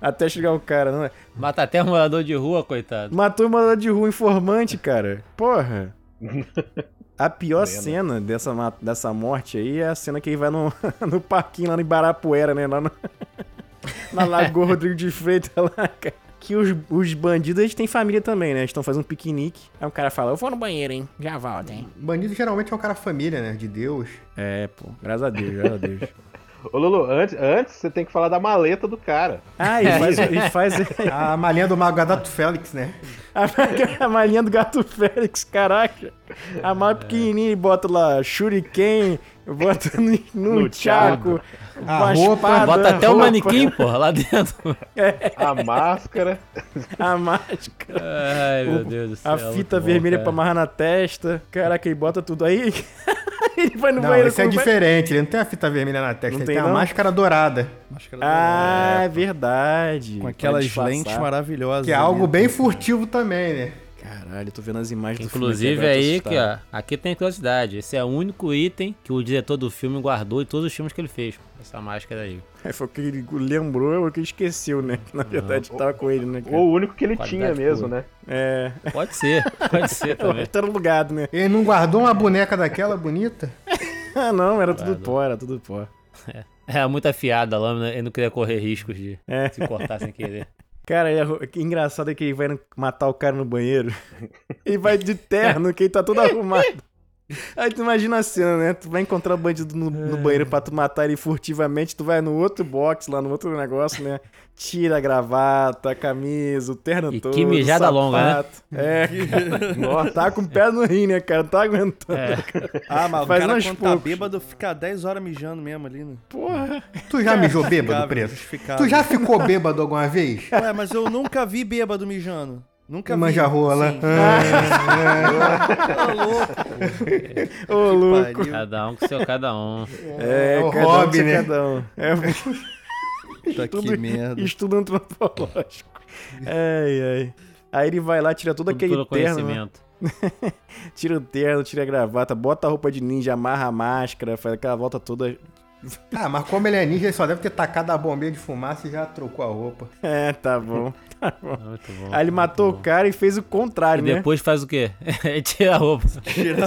Até chegar o cara, não é? Mata até um morador de rua, coitado. Matou uma de rua informante, cara. Porra. A pior cena dessa, dessa morte aí é a cena que ele vai no, no parquinho lá no Ibarapuera, né? Lá no, na Lagoa Rodrigo de Freitas lá, cara. Que os, os bandidos, eles têm família também, né? Eles estão fazendo um piquenique. Aí o cara fala, eu vou no banheiro, hein? Já volto, hein? Bandido geralmente é um cara família, né? De Deus. É, pô. Graças a Deus, graças a Deus. Ô, Lulu, antes, antes você tem que falar da maleta do cara. Ah, ele faz, ele faz A malinha do Mago Gato Félix, né? a, malinha do gato Félix, caraca. A mala pequenininha e bota lá shuriken, bota no, no, No chaco, A roupa, espada, Bota até o roupa, manequim, porra, lá dentro. A máscara. A máscara, Ai, meu Deus do céu. a fita bom, vermelha cara. pra amarrar na testa. Caraca, ele bota tudo aí. ele vai no Não, banheiro esse é diferente. Ele não tem a fita vermelha na testa, Não ele tem, tem, a máscara dourada. Máscara Ah, dourada. é verdade. Com aquelas lentes maravilhosas. Que é algo bem furtivo também, né? Caralho, tô vendo as imagens do Inclusive filme aqui, agora aí assustado. ó, aqui tem curiosidade. Esse é o único item que o diretor do filme guardou em todos os filmes que ele fez. Essa máscara aí. É, foi o que ele lembrou, é o que ele esqueceu, né? Na verdade tava com ele, né? cara? Ou o único que ele Qualidade tinha mesmo, pura. né? É. Pode ser, pode ser O também. era alugado, né? Ele não guardou uma boneca daquela bonita? Ah, não, era tudo Guardou. pó, era tudo pó. É muito afiada a lâmina, ele não queria correr riscos de É. se cortar sem querer. Cara, e ro- que engraçado é que ele vai matar o cara no banheiro. Ele vai de terno, que ele tá todo arrumado. Aí tu imagina a cena, né? Tu vai encontrar o bandido no, no banheiro pra tu matar ele furtivamente, tu vai no outro box, lá no outro negócio, né? Tira a gravata, a camisa, o terno E todo. que mijada o longa, né? É. Nossa, tá com o pé no rim, né, cara? Não tá aguentando. É. Ah, mas o Faz cara uns quando tá poucos. bêbado fica 10 horas mijando mesmo ali, né? Porra. Tu já mijou bêbado, justificável. Tu já ficou bêbado alguma vez? Ué, mas eu nunca vi bêbado mijando. Nunca vi. Manja rola. Sim. Ah, Tá louco. Ô, louco. pariu. Cada um com seu cada um. É, É o cada um hobby, com né? Cada um. É, Tá que Tudo- merda. estudo antropológico. Ai, ai. Aí ele vai lá, tira todo Tudo aquele pelo terno, né? conhecimento. tira o terno, tira a gravata, bota a roupa de ninja, amarra a máscara, faz aquela volta toda. Ah, mas como ele é ninja, ele só deve ter tacado a bombinha de fumaça e já trocou a roupa. É, tá bom. Muito bom. Aí ele matou o cara e fez o E contrário, né? depois faz o quê? Tira a roupa.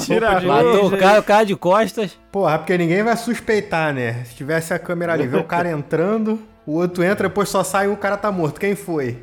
Tira a Matou roupa. o cara, o cara de costas. Porra, porque ninguém vai suspeitar, né? Se tivesse a câmera ali, vê o cara entrando, o outro entra, depois só sai e o cara tá morto. Quem foi?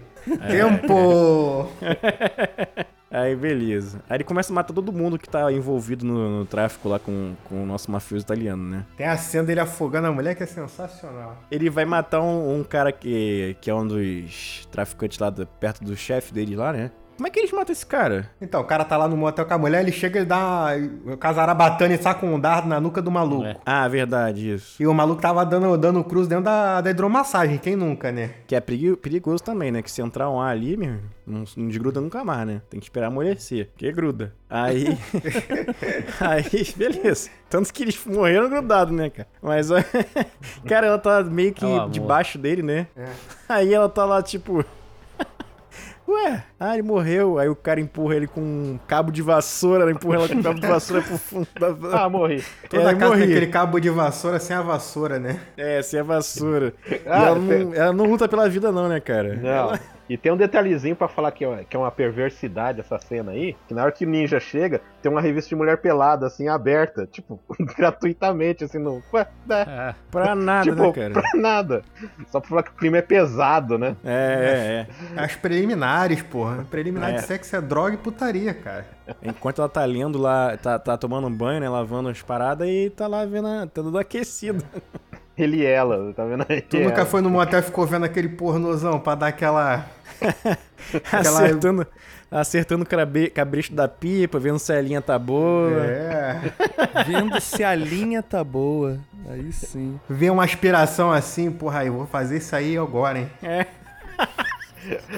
Tempo! Aí, beleza. Aí ele começa a matar todo mundo que tá envolvido no, no tráfico lá com, com o nosso mafioso italiano, né? Tem a cena dele afogando a mulher que é sensacional. Ele vai matar um, um cara que, que é um dos traficantes lá do- perto do chefe dele lá, né? Como é que eles matam esse cara? Então, o cara tá lá no motel com a mulher, ele chega e dá uma... O casarabatana e saca um dardo na nuca do maluco. É. Ah, verdade, isso. E o maluco tava dando, dando cruz dentro da, da hidromassagem, quem nunca, né? Que é perigo- perigoso também, né? Que se entrar um ar ali, meu, não, não desgruda nunca mais, né? Tem que esperar amolecer, porque gruda. Aí. aí, beleza. Tanto que eles morreram grudados, né, cara? Mas, ó, cara, ela tá meio que É debaixo dele, né? Aí ela tá lá, tipo. Ué, ah, ele morreu. Aí o cara empurra ele com um cabo de vassoura, ela empurra ela com um cabo de vassoura pro fundo da. Ah, morri. Toda É, casa morri. tem aquele cabo de vassoura sem a vassoura, né? É, sem a vassoura. E Ah, ela, não, ela não luta pela vida, não, né, cara? Não. E tem um detalhezinho pra falar que é, que é uma perversidade essa cena aí, que na hora que o ninja chega, tem uma revista de mulher pelada, assim, aberta, tipo, gratuitamente, assim, no... Ué, né? É. Pra nada, tipo, né, cara? pra nada. Só pra falar que o crime é pesado, né? É, é, As preliminares, porra. Preliminar É. de sexo é droga e putaria, cara. é. Enquanto ela tá lendo lá, tá, tá tomando um banho, né? Lavando as paradas e tá lá vendo, a- tá tudo aquecido. Ele e ela, tá vendo aí? Tu nunca foi no motel e ficou vendo aquele pornozão pra dar aquela. Acertando, acertando o cabe- cabresto da pipa, vendo se a linha tá boa. É. Vendo se a linha tá boa. Aí sim. Vê uma aspiração assim, porra, eu vou fazer isso aí agora, hein?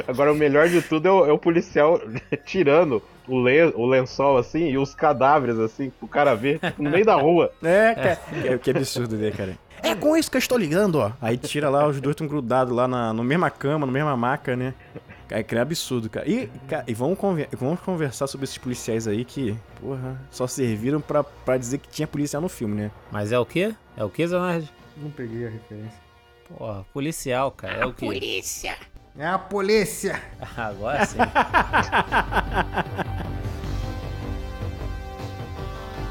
Agora, o melhor de tudo é o, é o policial tirando o, len- o lençol, assim, e os cadáveres, assim, pro cara ver, tipo, no meio da rua. É, cara. Que, que absurdo, né, cara? É com isso que eu estou ligando, ó. Aí tira lá, os dois estão grudados lá na, na mesma cama, na mesma maca, né? Cara, que é absurdo, cara. E, cara, e vamos, conver- vamos conversar sobre esses policiais aí que, porra, só serviram pra, pra dizer que tinha policial no filme, né? Mas é o quê? É o quê, Zanardi? Não peguei a referência. Porra, policial, cara. É o quê? É a polícia! Agora sim.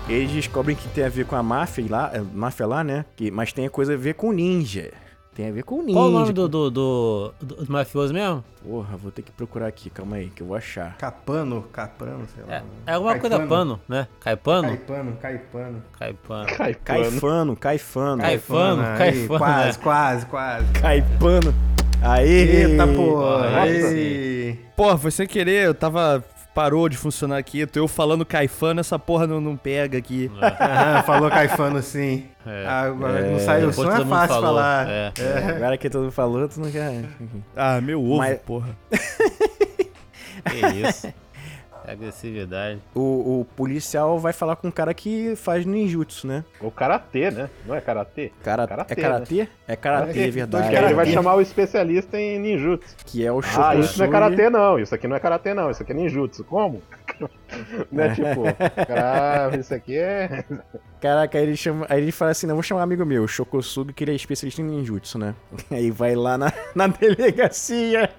Eles descobrem que tem a ver com a máfia lá, é, máfia lá, né? Que, mas tem a coisa a ver com ninja. Tem a ver com ninja. Qual o nome do, do, do, do, do mafioso mesmo? Porra, vou ter que procurar aqui, calma aí, que eu vou achar. Capano, Caprano, sei lá. É, é alguma coisa Caipano. pano, né? Caipano? Caipano, Caipano. Caipano. Caifano, Caifano. Caifano, aí, Caifano. Quase, né? quase, quase. Caipano. Aê! Eita, pô. Aí Ei. Porra, foi sem querer, eu tava. Parou de funcionar aqui. Tô eu falando caifano, essa porra não, não pega aqui. Aham, falou Caifano sim. É. Agora É. não saiu o som, é fácil falou, falar. é. Agora que todo mundo falou, tu não quer. Ah, meu ovo, Mas- porra. Que isso. Agressividade. O, o policial vai falar com um cara que faz ninjutsu, né? O karatê, né? Não é karatê? Cara, Karatê, é karatê? É karatê, Karatê. verdade. Ele vai chamar o especialista em ninjutsu. Que é o Ah, Shokosugi. isso não é karatê não, isso aqui não é karatê não, isso aqui é ninjutsu. Como? não é tipo, cara, isso aqui é... Caraca, aí ele, chama, aí ele fala assim, não, vou chamar um amigo meu, o Shokosugi, que ele é especialista em ninjutsu, né? Aí vai lá na, na delegacia,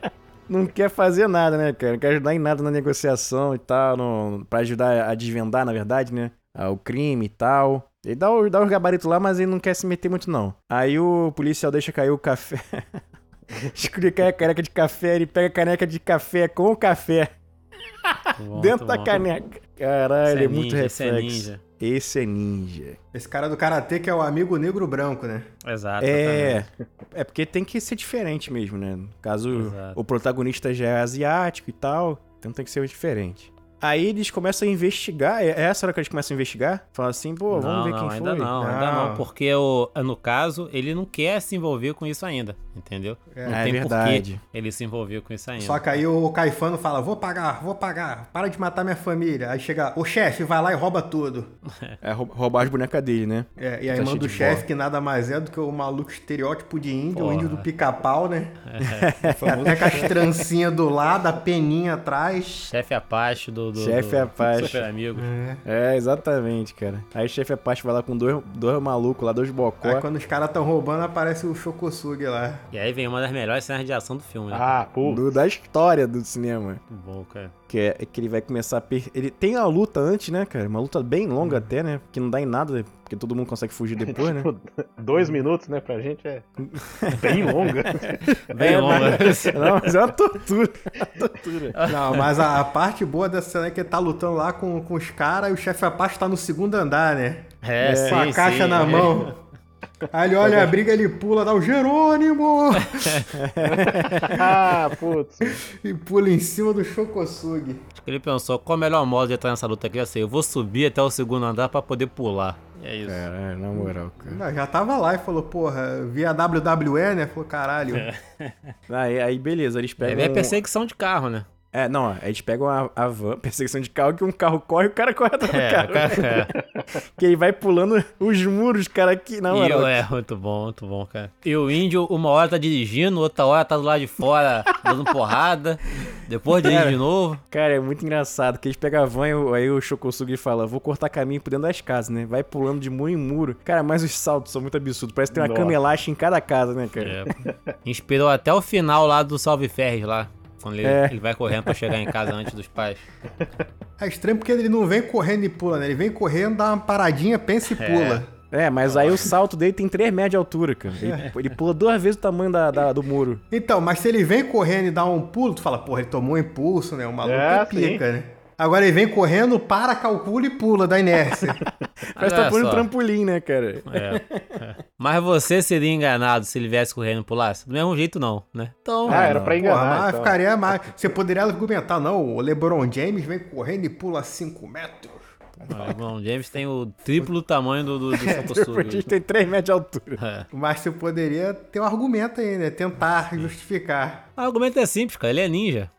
não quer fazer nada, né, cara? Não quer ajudar em nada na negociação e tal, no, pra ajudar a desvendar, na verdade, né? O crime e tal. Ele dá, o, dá os gabaritos lá, mas ele não quer se meter muito, não. Aí o policial deixa cair o café. Escolhe a caneca de café, ele pega a caneca de café com o café dentro da bom. caneca. Caralho, Esse é, muito ninja, é reflexo. ninja. Esse é ninja. Esse cara do Karatê que é o amigo negro branco, né? Exato. É, é porque tem que ser diferente mesmo, né? No caso, Exato. o protagonista já é asiático e tal, então tem que ser diferente. Aí eles começam a investigar, é essa hora que eles começam a investigar? Falam assim, pô, vamos não, ver não, quem ainda foi. não, ainda Não. não, porque o, no caso, ele não quer se envolver com isso ainda, entendeu? É, não é tem verdade. porquê ele se envolver com isso ainda. Só que aí o Caifano fala, vou pagar, vou pagar, para de matar minha família. Aí chega, o chefe, vai lá e rouba tudo. É rou- roubar as bonecas dele, né? É, e aí Tá manda o chefe, que nada mais é do que o maluco estereótipo de índio, o Porra. índio do pica-pau, né? Famoso Até com as trancinhas do lado, a peninha atrás. Chefe Apache do, do, Chefe do Apache. Super Amigo. É, exatamente, cara. Aí o chefe Apache vai lá com dois, dois malucos lá, dois bocó. Aí quando os caras tão roubando, aparece o Shokosugi lá. E aí vem uma das melhores cenas de ação do filme, né? Ah, pô. do- da história do cinema. Muito bom, cara. Que é, é que ele vai começar a per... Ele tem a luta antes, né, cara? Uma luta bem longa até, né? Que não dá em nada, porque todo mundo consegue fugir depois, né? Tipo, dois minutos, né, pra gente é bem longa. Bem É, longa. Não, mas é uma tortura. É uma tortura. Não, mas a, a parte boa dessa cena é que ele tá lutando lá com, com os caras e o chefe Apache tá no segundo andar, né? É, sim, com a caixa sim. na mão. Aí ele olha a briga, ele pula, dá o Jerônimo! ah, putz. e pula em cima do Shokosugi. Acho que ele pensou, qual o melhor modo de entrar nessa luta aqui? Eu sei, eu vou subir até o segundo andar pra poder pular. E é isso. Cara, na moral, cara. Não, já tava lá e falou, porra, via WWE, né? Falou, caralho. Aí, aí beleza, eles Aí pegam. a perseguição de carro, né? É, não, aí eles pegam a, a van, perseguição de carro, que um carro corre e o cara corre atrás É, do carro. cara, é. Que ele vai pulando os muros, cara, aqui. Na E o- é, muito bom, muito bom, cara. E o índio, uma hora tá dirigindo, outra hora tá do lado de fora dando porrada, depois dirige Cara. de novo. Cara, é muito engraçado, que eles pegam a van e o- aí o Shokosugi fala, vou cortar caminho por dentro das casas, né? Vai pulando de muro em muro. Cara, mas os saltos são muito absurdos. Parece que tem uma Nossa. cama elástica em cada casa, né, cara? É. Inspirou até o final lá do Salve Ferres lá. Quando ele, É. ele vai correndo pra chegar em casa antes dos pais. É estranho porque ele não vem correndo e pula, né? Ele vem correndo, dá uma paradinha, pensa e pula. É, mas aí o salto dele tem 3 metros de altura, cara. Ele, ele pula duas vezes o tamanho da, da- do muro. Então, mas se ele vem correndo e dá um pulo, tu fala, porra, ele tomou um impulso, né? O maluco É, é, pica, né? Agora ele vem correndo, para, calcula e pula da inércia. Parece que tá pulando trampolim, né, cara? É, é. Mas você seria enganado se ele viesse correndo e pulasse? Do mesmo jeito, não, né? Então, Ah, era pra Porra, enganar. mas então. ficaria mais. Você poderia argumentar, não, o LeBron James vem correndo e pula 5 metros. o LeBron James tem o triplo tamanho do, do, do A Shokosugi. gente tem 3 metros de altura. É. Mas você poderia ter um argumento aí, né? Tentar justificar. O argumento é simples, cara. Ele é ninja.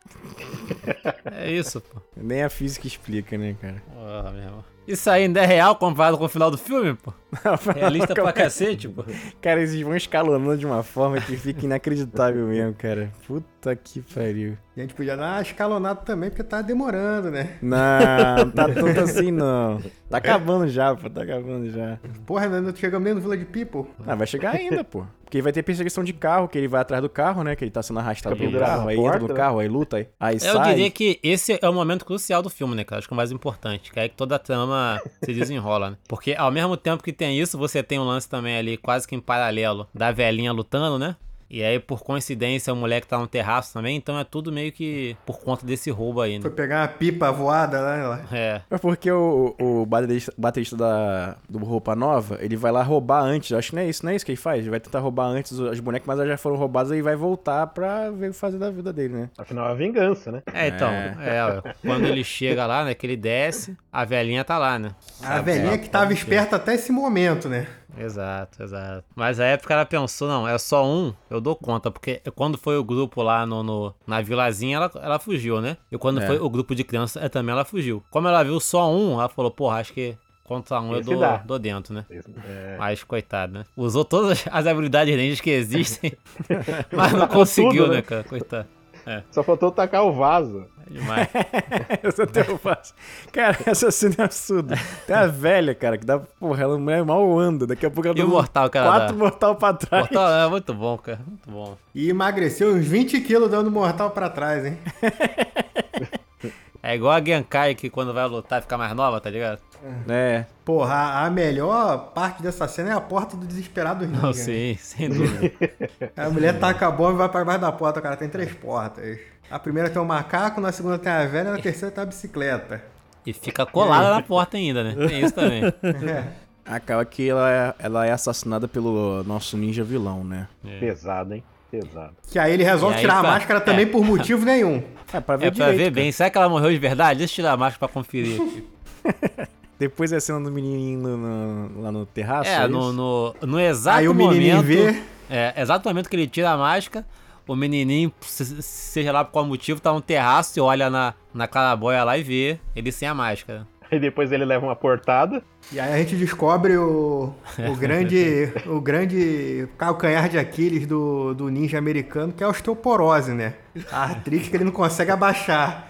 É isso, pô. Nem a física explica, né, cara? Porra, meu irmão. Isso aí ainda é real comparado com o final do filme, pô? Realista pra cacete, pô. Cara, eles vão escalonando de uma forma que fica inacreditável mesmo, cara. Puta que pariu. E a gente podia dar uma escalonada também, porque tá demorando, né? Não, não tá tanto assim, não. Tá acabando já, pô. Tá acabando já. Porra, ainda não chegamos nem no Village People. Ah, vai chegar ainda, pô. Porque vai ter perseguição de carro, que ele vai atrás do carro, né? Que ele tá sendo arrastado pelo carro, aí porta, entra no carro, aí luta, aí, aí Eu sai. diria que esse é o momento crucial do filme, né, cara? Acho que é o mais importante, que é que toda a trama se desenrola, né? Porque ao mesmo tempo que tem isso, você tem um lance também ali, quase que em paralelo, da velhinha lutando, né? E aí, por coincidência, o moleque tá no terraço também, então é tudo meio que por conta desse roubo aí, né? Foi pegar uma pipa voada lá. lá. É. É porque o, o baterista, baterista da, do Roupa Nova, ele vai lá roubar antes. Acho que não é isso, não é isso que ele faz. Ele vai tentar roubar antes as bonecas, mas elas já foram roubadas e vai voltar pra ver o que fazer da vida dele, né? Afinal, é a vingança, né? É, então, é, ó, quando ele chega lá, né, que ele desce, a velhinha tá lá, né? A velhinha que tava esperta até esse momento, né? Exato, exato. Mas a época ela pensou, não, é só um, eu dou conta, porque quando foi o grupo lá no, no- na vilazinha, ela, ela fugiu, né? E quando É. foi o grupo de crianças, é, também ela fugiu. Como ela viu só um, ela falou, porra, acho que contra um eu Esse dou, dá. dou dentro, né? É, Mas, coitado, né? Usou todas as habilidades ninjas que existem, mas não conseguiu, tudo, né, né? cara? Coitado. Só faltou tacar o vaso. É demais. Essa até eu faço. Cara, essa cena é absurda. Tem a velha, cara, que dá. Porra, ela mulher mal anda. Daqui a pouco ela E o dá um mortal ela quatro dá? mortal pra trás. Mortal é muito bom, cara. Muito bom. E emagreceu uns 20 quilos dando mortal pra trás, hein? É igual a Genkai que quando vai lutar fica mais nova, tá ligado? É. Porra, a- a melhor parte dessa cena é a porta do desesperado ninja. Não, sim, sem dúvida. A mulher taca a bomba e vai pra baixo da porta, cara. Tem três portas. A primeira tem o macaco, na segunda tem a velha, na terceira tem a bicicleta. E fica colada na porta ainda, né? Tem isso também. Acaba que ela é, ela é assassinada pelo nosso ninja vilão, né? Pesado, hein? Pesado. Que aí ele resolve aí, tirar a pra- máscara também é. por motivo nenhum. É, pra ver É pra direito, ver cara. bem. Será que ela morreu de verdade? Deixa eu tirar a máscara pra conferir. aqui. Depois a cena do menininho no- no- lá no terraço. É, é no, no, no exato Aí o menininho momento. vê. É, exato momento que ele tira a máscara, o menininho, se- seja lá por qual motivo, tá no terraço e olha na, na clarabóia lá e vê ele sem a máscara. Aí depois ele leva uma portada. E aí a gente descobre o, o grande o grande calcanhar de Aquiles do, do ninja americano, que é a osteoporose, né? A artrite que ele não consegue abaixar.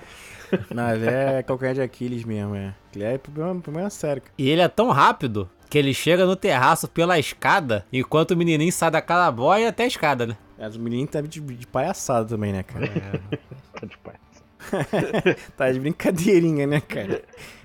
Ele é calcanhar de Aquiles mesmo, é. Ele é problema, problema sério. cara. E ele é tão rápido que ele chega no terraço pela escada, enquanto o menininho sai da clarabóia até a escada, né? Mas o menino tá de, de palhaçada também, né, cara? Tá de paz. tá de brincadeirinha, né, cara?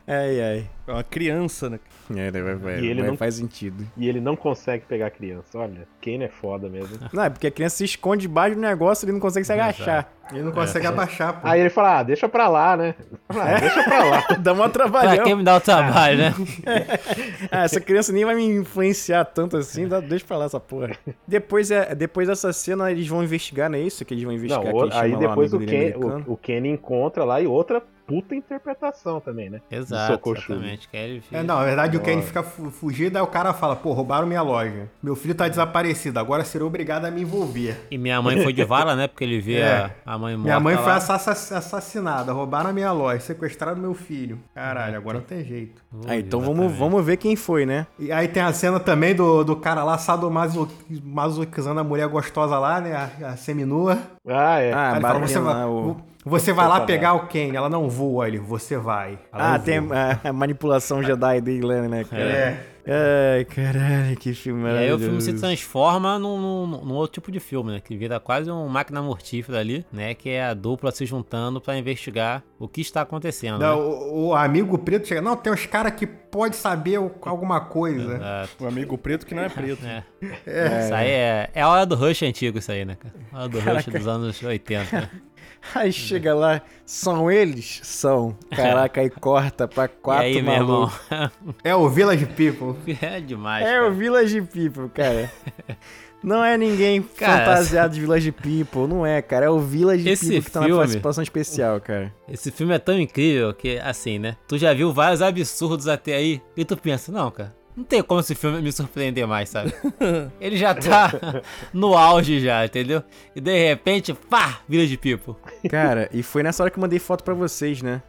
Ai, ai. É uma criança, né? É, vai, vai, E ele vai- não- faz sentido. E ele não consegue pegar a criança. Olha, Kane é foda mesmo. Não, é porque a criança se esconde debaixo do negócio e ele não consegue se agachar. Ele não consegue abaixar, pô. Aí ele fala, ah, deixa pra lá, né? Ah, deixa pra lá. Dá uma Pra trabalhão. quem me dá o trabalho, né? Ah, essa criança nem vai me influenciar tanto assim, dá- deixa pra lá essa porra. Depois, é, depois dessa cena eles vão investigar, não é isso? Que eles vão investigar Não, o- aí depois o, Ken, o, o Kenny encontra lá e outra puta interpretação também, né? Exato, exatamente. Ele fica- É, não, na verdade o Kenny fica fu- fugido, aí o cara fala, pô, roubaram minha loja. Meu filho tá desaparecido, agora serei obrigado a me envolver. E minha mãe foi de vala, né? Porque ele vê É. a, mãe morta Minha mãe foi lá. assa- assassinada, roubaram a minha loja, sequestraram meu filho. Caralho, agora não tem jeito. Ah, então vamos, Exatamente. vamos ver quem foi, né? E aí tem a cena também do, do cara lá sadomasoquizando a mulher gostosa lá, né? A, a seminua. Ah, é. Ah, fala, você lá o... você vai lá pegar o Ken. Ela não voa, ele, você vai. Ela, Ah, "Eu tem vou." a, a manipulação Jedi dele né, cara? É. Ai, caralho, que filme E aí o filme se transforma num, num- num outro tipo de filme, né? Que vira quase um máquina mortífera ali, né? Que é a dupla se juntando pra investigar o que está acontecendo. Não, né? o, o amigo preto chega, não, tem uns caras que pode saber o- alguma coisa. Exato. O amigo preto que não é preto. É. Isso aí é, é a hora do Rush antigo, isso aí, né, cara? A hora do Rush dos anos 80. Aí chega lá, são eles? São. Caraca, aí corta pra E quatro aí, meu irmão? malucos. É o Village People. é demais. É cara. o Village People, cara. Não é ninguém Cara, fantasiado de Village People, não é, cara. É o Village Esse People que tá na participação especial, cara. Esse filme é tão incrível que, assim, né? Tu já viu vários absurdos até aí e tu pensa, não, cara, não tem como esse filme me surpreender mais, sabe? Ele já tá no auge já, entendeu? E de repente, pá, vira de people. Cara, e foi nessa hora que eu mandei foto pra vocês, né?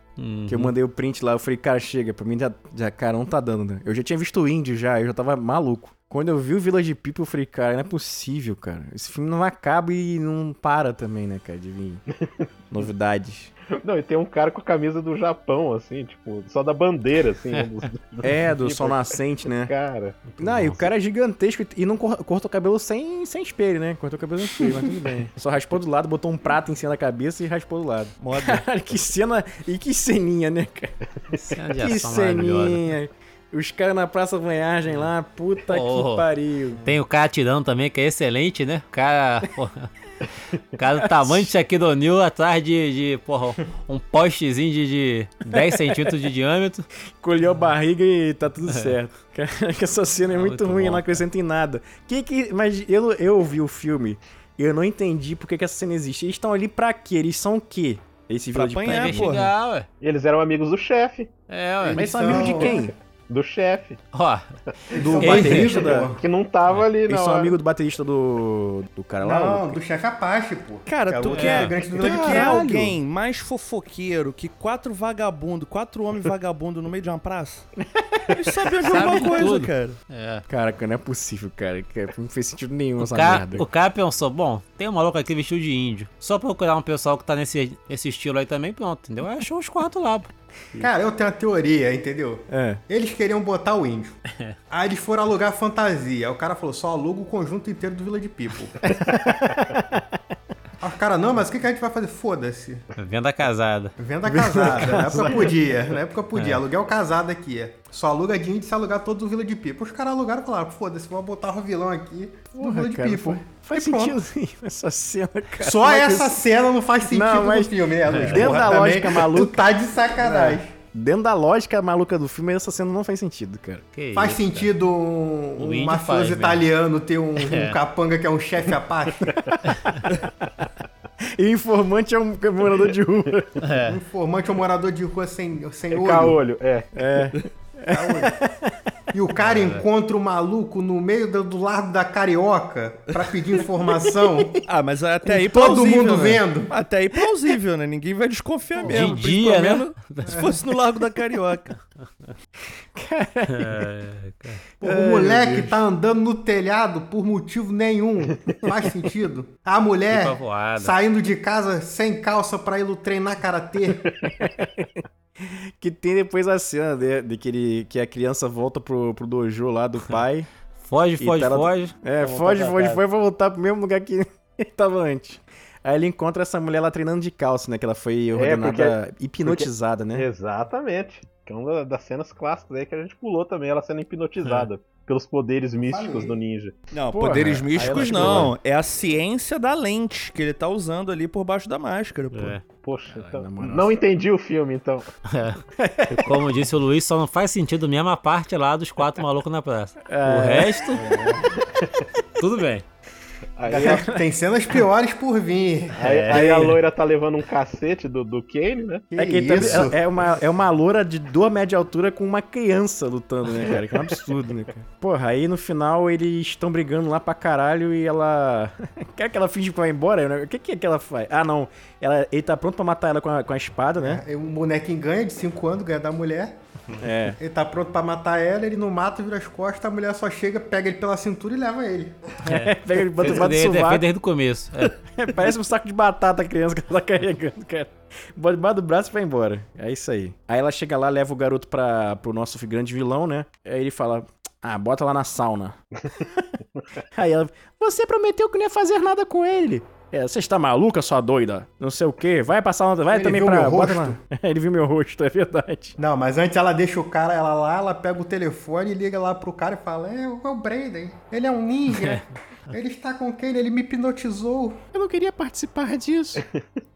Que eu mandei o print lá, eu falei, cara, chega, pra mim já, já cara, não tá dando, né? Eu já tinha visto o índio já, eu já tava maluco. Quando eu vi o Village People, eu falei, cara, não é possível, cara. Esse filme não acaba e não para também, né, cara, de vir novidades. Não, e tem um cara com a camisa do Japão, assim, tipo, só da bandeira, assim. né, dos- dos- É, do tipo, sol nascente, né? Cara. Não, e o cara é gigantesco e- não cor- cortou o cabelo sem, sem espelho, né? Cortou o cabelo sem espelho, mas tudo bem. Só raspou do lado, botou um prato em cima da cabeça e raspou do lado. Moda. Caralho, que cena. E que ceninha, né, cara? Cena de Que ceninha. Os caras na Praça Vanhagem lá, puta Oh. que pariu. Tem o cara atirando também, que é excelente, né? O cara. O cara do tamanho de Shaquille O'Neal atrás de, de, porra, um postezinho de, de 10 centímetros de diâmetro. Colheu a barriga e tá tudo certo. Cara, que essa cena é Ah, muito, muito ruim, bom. não acrescenta em nada. Que que, mas eu, eu vi o filme e eu não entendi por que, que essa cena existe. Eles estão ali pra quê? Eles são o quê? Esse Pra de apanhar, porra. investigar, ué. Eles eram amigos do chefe. É, ué. Mas são amigos de são- quem? Do chefe. Ó, Do São baterista da... Que não tava ali, Eles não. são amigos do baterista do, do cara lá? Não, do chefe Apache, pô. Cara, Que é tu o quer, do tu quer alguém mais fofoqueiro que quatro vagabundos, quatro homens vagabundos no meio de uma praça? Eles sabiam de alguma coisa, tudo. cara. é. Caraca, não é possível, cara. que Não fez sentido nenhum O essa cara, merda. o cara pensou, bom, tem um maluco aqui vestido de índio. Só procurar um pessoal que tá nesse, nesse estilo aí também, pronto, entendeu? Achou os quatro lá, pô. Cara, eu tenho uma teoria, entendeu? É. Eles queriam botar o índio. Aí eles foram alugar fantasia. Aí o cara falou, só aluga o conjunto inteiro do Vila de People. Aí os caras, não, mas o que, que a gente vai fazer? Foda-se. Venda casada. Venda casada. Na época podia. Na época podia. Aluguel casado aqui. Só aluga de índio se alugar todo o Vila de People. Os caras alugaram e falaram, foda-se, vamos botar o vilão aqui no Porra, Vila de cara, People. Faz E sentido sim, essa cena, cara. Só Como é essa isso- cena não faz sentido Não, mas no filme, né, Luiz? dentro Porra, da também, lógica maluca- Tu tá de sacanagem. Dentro da lógica maluca do filme, essa cena não faz sentido, cara. Que Faz isso, sentido um, O um índio mafioso faz mesmo. italiano ter um, um É. capanga que é um chefe Apache? E o informante é um morador de rua. É. um informante ou morador de rua sem, sem É olho. caolho, é. É. E o cara encontra o maluco no meio do, do largo da Carioca pra pedir informação. Ah, mas até aí todo plausível, mundo né? vendo. Até aí plausível, né? Ninguém vai desconfiar De mesmo. dia, né? Se fosse no Largo da Carioca. É, cara. Pô, o moleque tá andando no telhado por motivo nenhum. Faz sentido. A mulher voada. saindo de casa sem calça pra ir treinar karatê. Que tem depois a cena de, de que, ele, que a criança volta pro, pro dojo lá do pai. Foge, foge, tá lá- foge. É, foge, foge, foi pra voltar pro mesmo lugar que ele tava antes. Aí ele encontra essa mulher lá treinando de calça, né? Que ela foi ordenada, hipnotizada, né? Exatamente. Que é uma das cenas clássicas aí que a gente pulou também, ela sendo hipnotizada pelos poderes místicos falei. do ninja. Não, Porra, poderes místicos não. É a ciência da lente que ele tá usando ali por baixo da máscara, pô. É. Poxa, então, não entendi o filme, então. E Como disse o Luiz, só não faz sentido mesmo a parte lá dos quatro malucos na praça. O É. resto, tudo bem. Aí, Tem cenas piores por vir. aí- aí a loira tá levando um cacete do, do Kane, né? Que É que isso? também- é, uma, é uma loura de duas média altura com uma criança lutando, né, cara? Que é um absurdo, né, cara? Porra, aí no final eles estão brigando lá pra caralho e ela. Quer que ela finge que vai embora? né? O que, que é que ela faz? Ah, não. Ela, ele tá pronto pra matar ela com a, com a espada, né? É, Um bonequinho ganha de 5 anos, ganha da mulher. É. Ele tá pronto pra matar ela, ele não mata, vira as costas, a mulher só chega, pega ele pela cintura e leva ele. Pega ele, bota bota o desde, fez desde o começo. É. Parece um saco de batata a criança que ela tá carregando, cara. Bota debaixo do braço e vai embora. É isso aí. Aí ela chega lá, leva o garoto pra, pro nosso grande vilão, né? Aí ele fala: Ah, bota lá na sauna. aí ela: Você prometeu que não ia fazer nada com ele. É, você está maluca, sua doida? Não sei o quê. Vai passar uma. Vai Ele também viu pra. meu rosto? lá. ele viu meu rosto, é verdade. Não, mas antes ela deixa o cara, ela lá, ela pega o telefone e liga lá pro cara e fala: É, é o Brandon, ele é um ninja. Ele está com quem? Ele me hipnotizou. Eu não queria participar disso.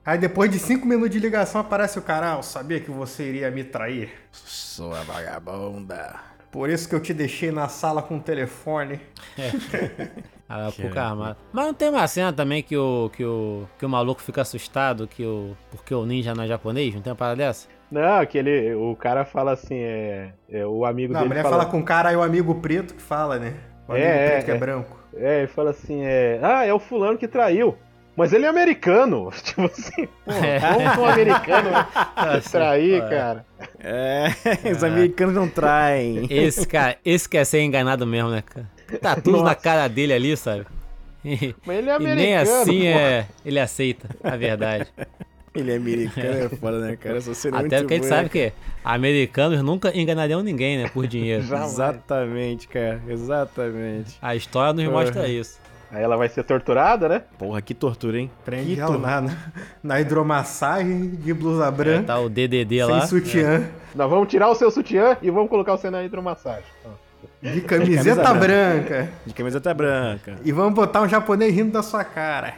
Aí depois de cinco minutos de ligação aparece o cara, ah, eu sabia que você iria me trair. Sua vagabunda. Por isso que eu te deixei na sala com o telefone. Ah, pouca armada. Mas não tem uma cena também que o, que o, que o maluco fica assustado que o, porque o ninja não é japonês? Não tem uma parada dessa? Não, que ele, o cara fala assim, é, é o amigo Não, a dele mulher fala com o cara, aí o amigo preto que fala, né? O amigo É, preto que é, é. branco. É, ele fala assim, é, ah, é o fulano que traiu. Mas ele é americano. Tipo assim, pô, É. como um americano vai sim. trair, É. cara? É, os americanos não traem. Esse cara, esse quer ser enganado mesmo, né, cara? Tá tudo na Nossa. cara dele ali, sabe? E, Mas ele é e nem americano, assim pô. é, ele aceita a verdade. Ele é americano, é foda, né, cara? Essa cena Até porque a gente sabe que americanos nunca enganariam ninguém, né? Por dinheiro. Exatamente, cara. Exatamente. A história nos mostra isso. Aí ela vai ser torturada, né? Porra, que tortura, hein? Prende que ela tortura. na, na, hidromassagem de blusa branca, Tá o DDD sem lá. sutiã, Nós vamos tirar o seu sutiã e vamos colocar você na hidromassagem. De camiseta camisa branca. De camiseta branca. E vamos botar um japonês rindo da sua cara.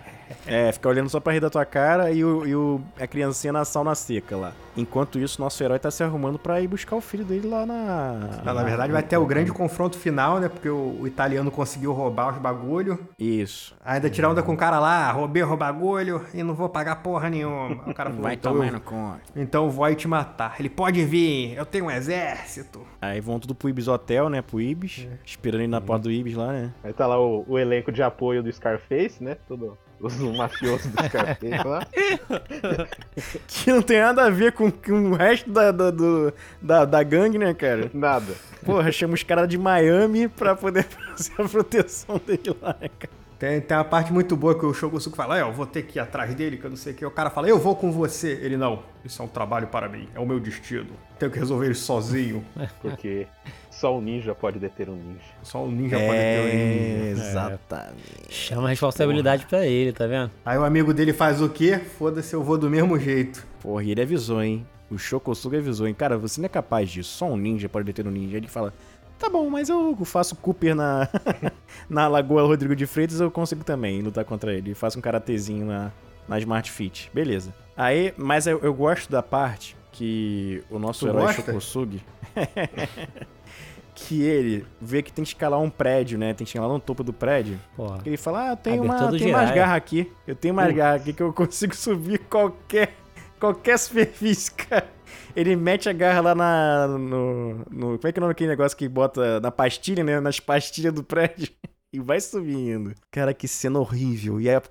É, ficar olhando só pra rir da tua cara e, o, e o- a criancinha na sauna seca lá. Enquanto isso, nosso herói tá se arrumando pra ir buscar o filho dele lá na. Ah, na verdade, vai ter o grande confronto final, né? Porque o, o italiano conseguiu roubar os bagulho. Isso. Ainda tirar onda com o cara lá, roubei o bagulho e não vou pagar porra nenhuma. O cara falou, Vai então, tomar eu, no conta. então vou te matar. Ele pode vir, eu tenho um exército. Aí vão tudo pro Ibis Hotel, né? Pro Ibis. Esperando ele na porta do Ibis lá, né? Aí tá lá o, o elenco de apoio do Scarface, né? Tudo, os mafiosos do Scarface lá. Que não tem nada a ver com, com o resto da, da, do- da, da gangue, né, cara? Nada. Porra, chama os caras de Miami pra poder fazer a proteção dele lá, né, cara? Tem, tem uma parte muito boa que o Shogosuke fala, é, eu vou ter que ir atrás dele, que eu não sei o que. O cara fala, eu vou com você. Ele, não, isso é um trabalho para mim, é o meu destino. Tenho que resolver isso sozinho. Porque só um ninja pode deter um ninja. Só um ninja pode ter um ninja. exatamente. Chama a responsabilidade pra ele, tá vendo? Aí o amigo dele faz o quê? Foda-se, eu vou do mesmo jeito. Porra, ele avisou, hein? O Shokosuga avisou, hein? Cara, você não é capaz disso. Só um ninja pode deter um ninja. Ele fala, tá bom, mas eu faço Cooper na, na Lagoa Rodrigo de Freitas, eu consigo também lutar contra ele. Faço um karatezinho na, na Smart Fit. Beleza. Aí, mas eu, eu gosto da parte que o nosso Tu herói gosta? Shokosugi... que ele vê que tem que escalar um prédio, né? Tem que lá no topo do prédio. Porra. Ele fala, ah, eu tenho, uma, tenho mais garra aqui. Eu tenho mais garra aqui que eu consigo subir qualquer, qualquer superfície, cara. Ele mete a garra lá na. No, no- como é que é o nome daquele negócio que bota na pastilha, né? Nas pastilhas do prédio. E vai subindo. Cara, que cena horrível. E aí, a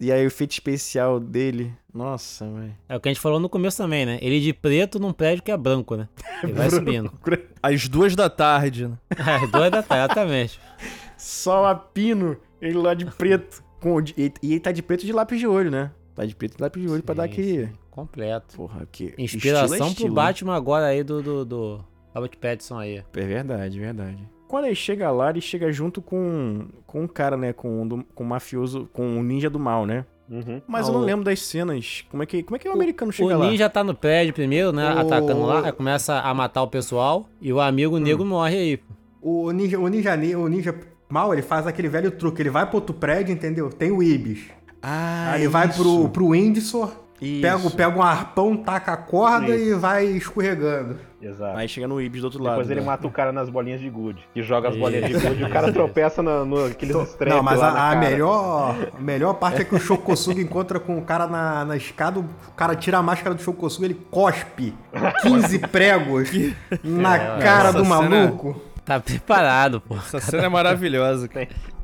e aí o efeito especial dele. Nossa, velho. É o que a gente falou no começo também, né? Ele de preto num prédio que é branco, né? Ele vai subindo. Às duas da tarde, né? É, dois da tarde, exatamente. Sol a pino. Ele lá de preto. Com, e e ele tá de preto de lápis de olho, né? Tá de preto de lápis de olho pra dar aquele. sim. Completo. Porra, que. Inspiração estilo é estilo, pro? Batman agora aí do, do, do Robert Pattinson aí. É verdade, verdade. Quando ele chega lá, ele chega junto com, com um cara, né? Com, um do- com um mafioso, com um ninja do mal, né? Uhum. Mas Ah, eu não o- lembro das cenas. Como é que, como é que o americano chega o lá? ninja tá no prédio primeiro, né? O- Atacando lá, começa a matar o pessoal e o amigo Hum. negro morre aí. O ninja, o ninja, o ninja mal, ele faz aquele velho truque. Ele vai pro outro prédio, entendeu? Tem o Ibis. Ah, Aí ele vai isso. pro, pro Windsor, Isso. pega, pega um arpão, taca a corda Isso. e vai escorregando. Exato. Aí chega no Ibis do outro lado. Depois ele né? mata o cara nas bolinhas de gude. Que joga as Isso. bolinhas de gude e o cara tropeça no, no, aqueles Não, mas lá na a, a cara. melhor, a melhor parte é que o Shokosuga encontra com o cara na, na escada, o cara tira a máscara do Shokosuga, ele cospe 15 pregos na cara essa do cena- maluco. Tá preparado, pô. Essa cena é maravilhosa.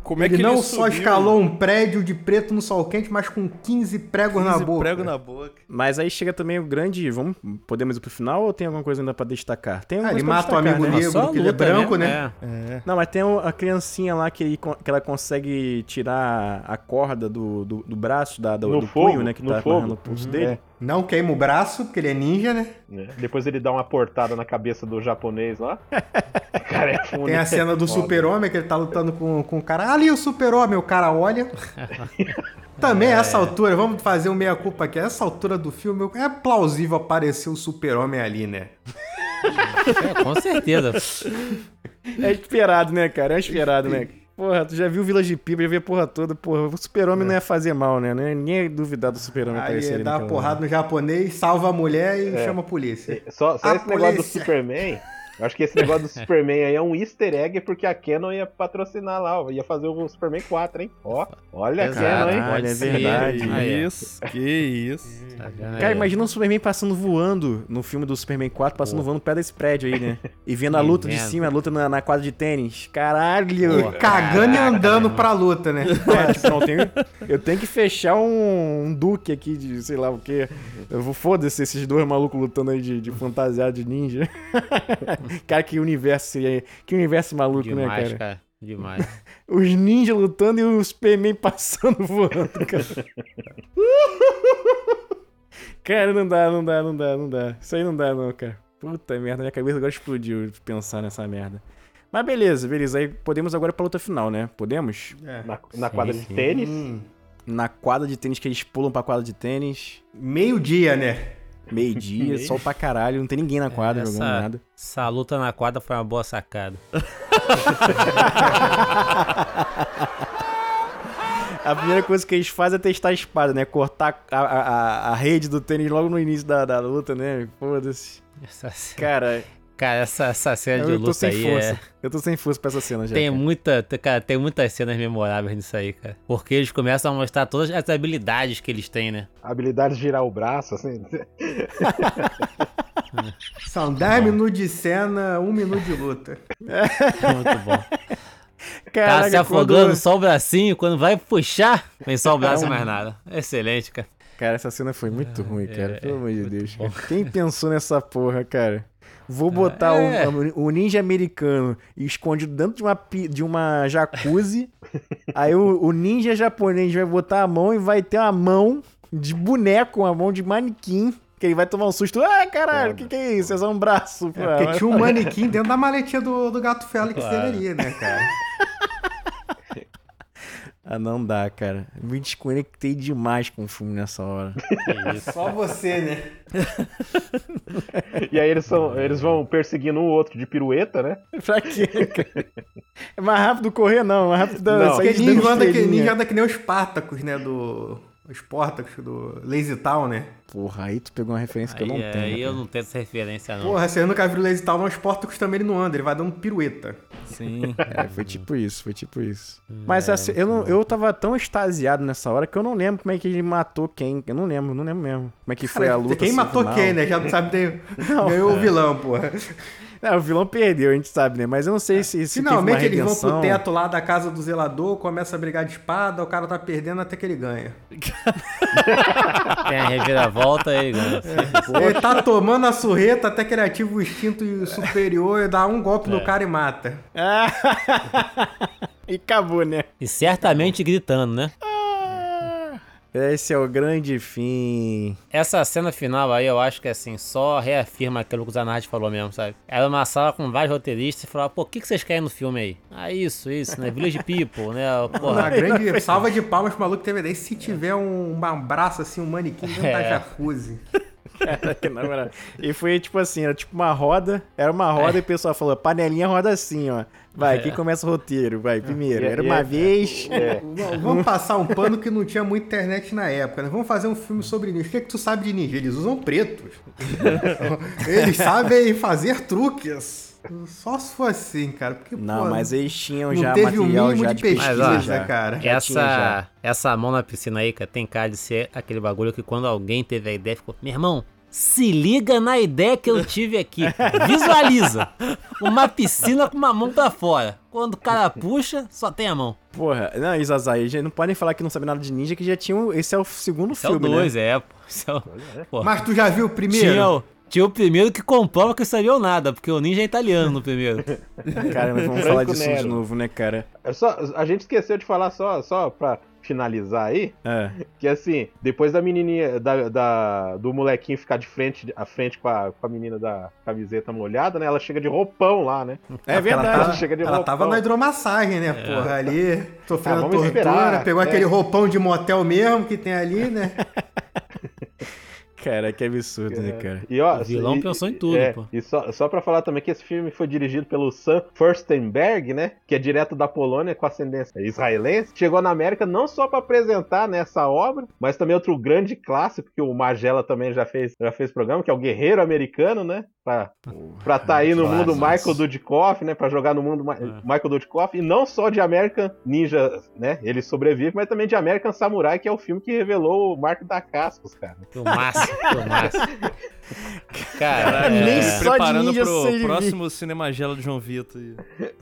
Como é ele que não ele só subiu? escalou um prédio de preto no sol quente, mas com 15 pregos na 15 boca. prego na boca. Mas aí chega também o grande. Vamos, podemos ir pro final ou tem alguma coisa ainda pra destacar? Tem Ah, ele mata o amigo né? negro, porque ele é branco, mesmo, né? é. Não, mas tem a criancinha lá que, ele que ela consegue tirar a corda do, do, do braço, da, do, No do fogo, punho, né? Que no tá fogo. amarrando o pulso dele. É. Não queima o braço, porque ele é ninja, né? né? Depois ele dá uma portada na cabeça do japonês lá. O cara é fundo. Tem a cena do super-homem, que ele tá lutando com, com o cara. Ali o super-homem, o cara olha. Também, a essa altura, vamos fazer um meia-culpa aqui. A essa altura do filme, é plausível aparecer o super-homem ali, né? É, com certeza. É esperado, né, cara? É esperado, né? Porra, tu já viu Village People, já viu a porra toda. Porra, o super-homem não ia fazer mal, né? Ninguém ia duvidar do super-homem Aí aparecer ali dá uma porrada no japonês, salva a mulher e É. chama a polícia. Só, só A esse negócio do polícia. Superman. Eu acho que esse negócio do Superman aí é um easter egg porque a Canon ia patrocinar lá, ó, ia fazer o Superman 4, hein? Ó, olha a. Canon, hein? Caralho, é verdade. Que isso, que isso. Tá Cara, imagina o Superman passando voando no filme do Superman 4, passando voando perto desse prédio aí, né? E vendo a luta de cima, a luta na, na quadra de tênis. Caralho! E cagando e andando pra luta, né? É, tipo, não, eu tenho, eu tenho que fechar um, um duque aqui de sei lá o que. Eu vou foda-se esses dois malucos lutando aí de, de fantasiado de ninja. cara, que universo seria. Que universo maluco, né, Demais, cara? cara. Demais. Os ninjas lutando e o Superman passando voando, cara. Cara, não dá, não dá, não dá, não dá. Isso aí não dá, não, cara. Puta merda, minha cabeça agora explodiu de pensar nessa merda. Mas beleza, beleza. Aí podemos agora pra luta final, né? Podemos? É. Na, na Sim, quadra de sim. tênis. Hum, Na quadra de tênis que eles pulam pra quadra de tênis. Meio-dia, né? Meio-dia, sol pra caralho, não tem ninguém na quadra Essa- jogando nada. Essa luta na quadra foi uma boa sacada. A primeira coisa que eles fazem é testar a espada, né? Cortar a, a, a- rede do tênis logo no início da, da luta, né? Foda-se. Cara, Cara, essa, essa cena de eu tô luta sem aí força. é... Eu tô sem força pra essa cena já. Tem cara. muita, cara, tem muitas cenas memoráveis nisso aí, cara. Porque eles começam a mostrar todas as habilidades que eles têm, né? Habilidade de girar o braço, assim. São 10 minutos de cena, 1 minuto de luta. Muito bom. Tá Caraca, se afogando, quando- só o bracinho, quando vai puxar, vem só o braço e mais nada. Excelente, cara. Cara, essa cena foi muito ruim, é, cara. Pelo amor de Deus. bom. Quem pensou nessa porra, cara? Vou botar o- É. o, o ninja americano escondido dentro de uma, de uma jacuzzi. aí o, o ninja japonês vai botar a mão e vai ter uma mão de boneco, uma mão de manequim. Que ele vai tomar um susto. Ah, caralho, o que, que é isso? É só um braço. pô. É porque tinha um manequim dentro da maletinha do, do gato Félix Claro. dele ali, né, cara? Ah, não dá, cara. Me desconectei demais com o filme nessa hora. Só você, né? E aí eles, são, eles vão perseguindo um outro de pirueta, né? pra quê, cara? É mais rápido correr, não. É mais rápido Não. sair ninja anda, que, ninja anda que nem os Spartacus, né? Do. Os Spartacus do Lazy Town, né? Porra, aí tu pegou uma referência que eu não Aí, tenho. aí eu cara. não tenho essa referência, não. Porra, você nunca viu o Lazy Town, mas os Spartacus também ele não anda, ele vai dando pirueta. Sim, é, foi tipo isso, foi tipo isso. Mas assim, eu, não, eu tava tão extasiado nessa hora que eu não lembro como é que ele matou quem. Eu não lembro, não lembro mesmo. Como é que foi a Cara, luta. quem assim, matou final. quem, né? Já não sabe ter... ganhou o vilão, porra. Não, o vilão perdeu, a gente sabe, né? Mas eu não sei se, se Finalmente teve eles vão pro teto lá da casa do zelador, começa a brigar de espada, o cara tá perdendo até que ele ganha. Tem a reviravolta aí, ganha. Ele tá tomando a surreta até que ele ativa o instinto superior e dá um golpe É. no cara e mata. Ah, e acabou, né? E certamente gritando, né? Esse é o grande fim. Essa cena final aí, eu acho que assim, só reafirma aquilo que o Zanardi falou mesmo, sabe? Era uma sala com vários roteiristas e falava, pô, o que, que vocês querem no filme aí? Ah, isso, isso, né? Village People, né? Uma Porra. grande salva de palmas pro maluco que teve ideia. Se tiver um, um braço assim, um manequim dentro da É. jacuzzi. Caraca, na moral. E foi tipo assim, era tipo uma roda, era uma roda e o pessoal falou, panelinha roda assim, ó. Vai, quem começa o roteiro? Vai, primeiro. E- Era uma vez. É. Vamos passar um pano que não tinha muita internet na época, né? Vamos fazer um filme sobre ninja. O que, é que tu sabe de ninja? Eles usam pretos. Eles sabem fazer truques. Só se for assim, cara. Porque, Não, pô, mas eles tinham não já teve o material mínimo já de de pesquisa, pesquisa, Mas, ó, já. cara. Já tinha já. Essa, essa mão na piscina aí, cara, tem cara de ser aquele bagulho que quando alguém teve a ideia, ficou, meu irmão, se liga na ideia que eu tive aqui. Visualiza. Uma piscina com uma mão pra fora. Quando o cara puxa, só tem a mão. Porra, não, Isazai, não podem falar que não sabe nada de ninja, que já tinham. Esse é o segundo Esse é o filme, 2, né? é, pô. É o, pô. Mas tu já viu o primeiro? Tinha, o- tinha o primeiro que comprova que sabiam nada, porque o ninja é italiano no primeiro. Cara, mas vamos falar disso de Nero. novo, né, cara? É só, a gente esqueceu de falar só, só pra finalizar aí, É. que assim, depois da menininha, da, da- do molequinho ficar de frente, à frente com a, com a menina da camiseta molhada, né? Ela chega de roupão lá, né? É Ela, verdade. tava, chega de ela roupão. tava na hidromassagem, né, porra? Ali, sofrendo Ah, vamos tortura, esperar, pegou é. aquele roupão de motel mesmo que tem ali, né? Cara, que absurdo, né, cara? E, ó, O vilão e- pensou em tudo, é, pô. E só, só pra falar também que esse filme foi dirigido pelo Sam Furstenberg, né? Que é direto da Polônia com ascendência israelense. Chegou na América não só pra apresentar né, essa obra, mas também outro grande clássico que o Magela também já fez, já fez programa, que é o Guerreiro Americano, né? Pra, pra tá aí no mundo Michael Dudikoff, né? Pra jogar no mundo Ma- Michael Dudikoff. E não só de American Ninja, né? Ele sobrevive, mas também de American Samurai, que é o filme que revelou o Marco da Cascos, cara. Filmaço, filmaço. Cara, Nem é... só de preparando ninja pro sei próximo Cinemagela de João Vitor.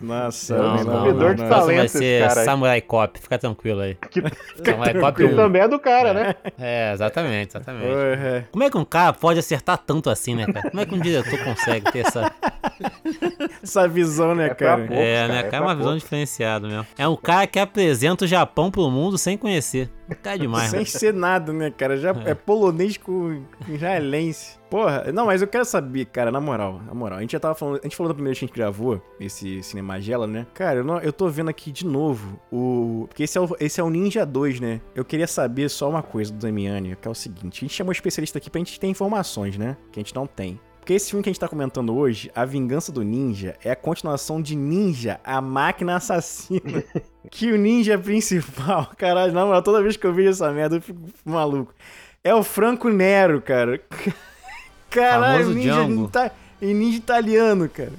Nossa, Não, não, não, não, de próximo vai ser cara. Samurai Cop, fica tranquilo aí. Que- Samurai Cop Ele 1. também é do cara, né? É, exatamente, exatamente. Porra. Como é que um cara pode acertar tanto assim, né, cara? Como é que um diretor consegue ter essa. Essa visão, né, É cara? poucos, É, cara, né, é cara? É pra uma visão diferenciada mesmo. É um cara que apresenta o Japão pro mundo sem conhecer. Tá demais, Sem mano. ser nada, né, cara? Já é, polonês com israelense. Porra, não, mas eu quero saber, cara, na moral, na moral. A gente já tava falando, a gente falou da primeira vez que a gente gravou esse Cinemagela, né? Cara, eu, não- eu tô vendo aqui de novo o. Porque esse é o, esse é o Ninja 2, né? Eu queria saber só uma coisa do Damiani, que é o seguinte: a gente chamou um especialista aqui pra gente ter informações, né? Que a gente não tem. Porque esse filme que a gente tá comentando hoje, A Vingança do Ninja, é a continuação de Ninja, a Máquina Assassina. que o ninja principal, caralho, na moral, toda vez que eu vejo essa merda eu fico maluco. É o Franco Nero, cara. Caralho, Famoso ninja, e ninja italiano, cara.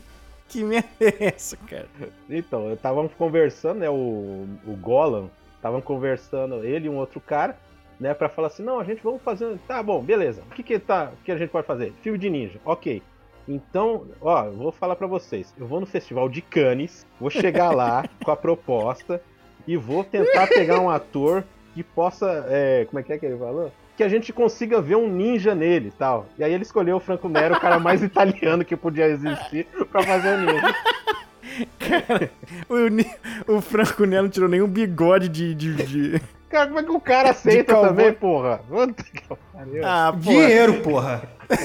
Que merda é essa, cara? Então, estávamos conversando, né? O, o Golan, estavam conversando, ele e um outro cara, né? Pra falar assim: não, a gente vamos fazer. Tá bom, beleza. O que, que, tá, o que a gente pode fazer? Filme de ninja, ok. Então, ó, eu vou falar pra vocês. Eu vou no festival de Cannes, vou chegar lá com a proposta e vou tentar pegar um ator que possa. é, como é que é que ele falou? Que a gente consiga ver um ninja nele e tal. E aí ele escolheu o Franco Nero, o cara mais italiano que podia existir, pra fazer o ninja. O, Ni- o Franco Nero não tirou nenhum bigode de. de, de- Cara, como é que o cara aceita também, porra? Puta que pariu. Ah, porra. Dinheiro, porra.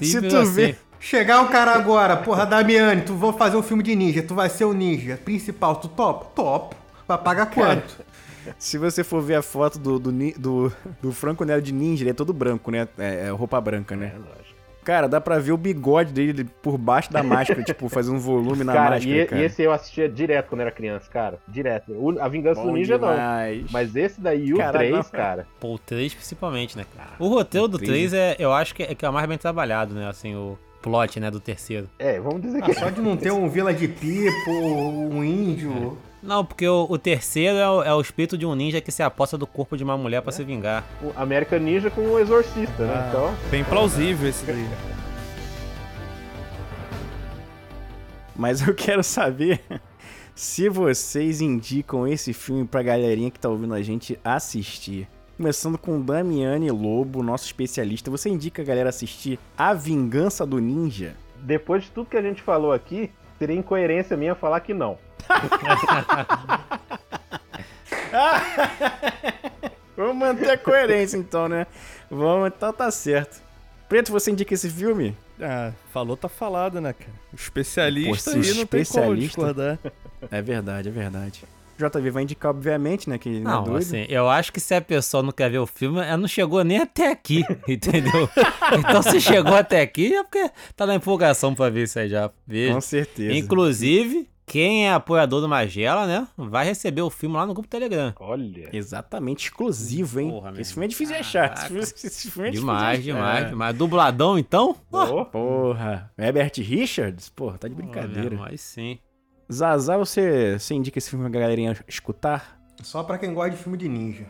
É, Se tu vê. assim. Chegar um cara agora, porra, Damiani, tu vou fazer um filme de ninja, tu vai ser o ninja principal, tu topa? Topo. Vai pagar quanto? Se você for ver a foto do, do, do, do Franco Nero de ninja, ele é todo branco, né? É, é roupa branca, né? Cara, dá pra ver o bigode dele por baixo da máscara, tipo, fazendo volume na cara, máscara, e, cara. e esse eu assistia direto quando era criança, cara. Direto. O- a Vingança Bom do Ninja demais. não. Mas esse daí e o Caralho, 3, não. cara. Pô, o 3 principalmente, né? cara? O roteiro do três 3 é, eu acho que é, que é o mais bem trabalhado, né? Assim, o plot, né, do terceiro. É, vamos dizer que. Ah, só de não ter um Vila de Pipo, um índio. Não, porque o, o terceiro é o, é o espírito de um ninja que se aposta do corpo de uma mulher pra se vingar. o American Ninja com o Exorcista, né? Ah. Então. Bem plausível esse daí. Mas eu quero saber se vocês indicam esse filme pra galerinha que tá ouvindo a gente assistir. Começando com Damiane Lobo, nosso especialista. Você indica a galera assistir A Vingança do Ninja? Depois de tudo que a gente falou aqui, seria incoerência minha falar que não. Vamos manter a coerência então, né? Vamos, então tá certo. Preto, você indica esse filme? Ah, falou, tá falado, né, cara? O especialista Pô, aí não tem como especialista- discordar. É verdade, é verdade. JV vai indicar, obviamente, né? Que não, é Não, doido. assim, eu acho que se a pessoa não quer ver o filme, ela não chegou nem até aqui, entendeu? então se chegou até aqui é porque tá na empolgação pra ver isso aí já. Veja. Com certeza. Inclusive, quem é apoiador do Magela, né, vai receber o filme lá no grupo Telegram. Olha. Exatamente, exclusivo, hein? Porra, esse filme é difícil de achar. Esse filme, esse filme é Demais, difícil de demais, achar. demais. Dubladão, então? Boa. Porra. Herbert Richards? Porra, tá de brincadeira. Mas sim. Zazá, você, você indica esse filme pra galerinha escutar? Só pra quem gosta de filme de ninja.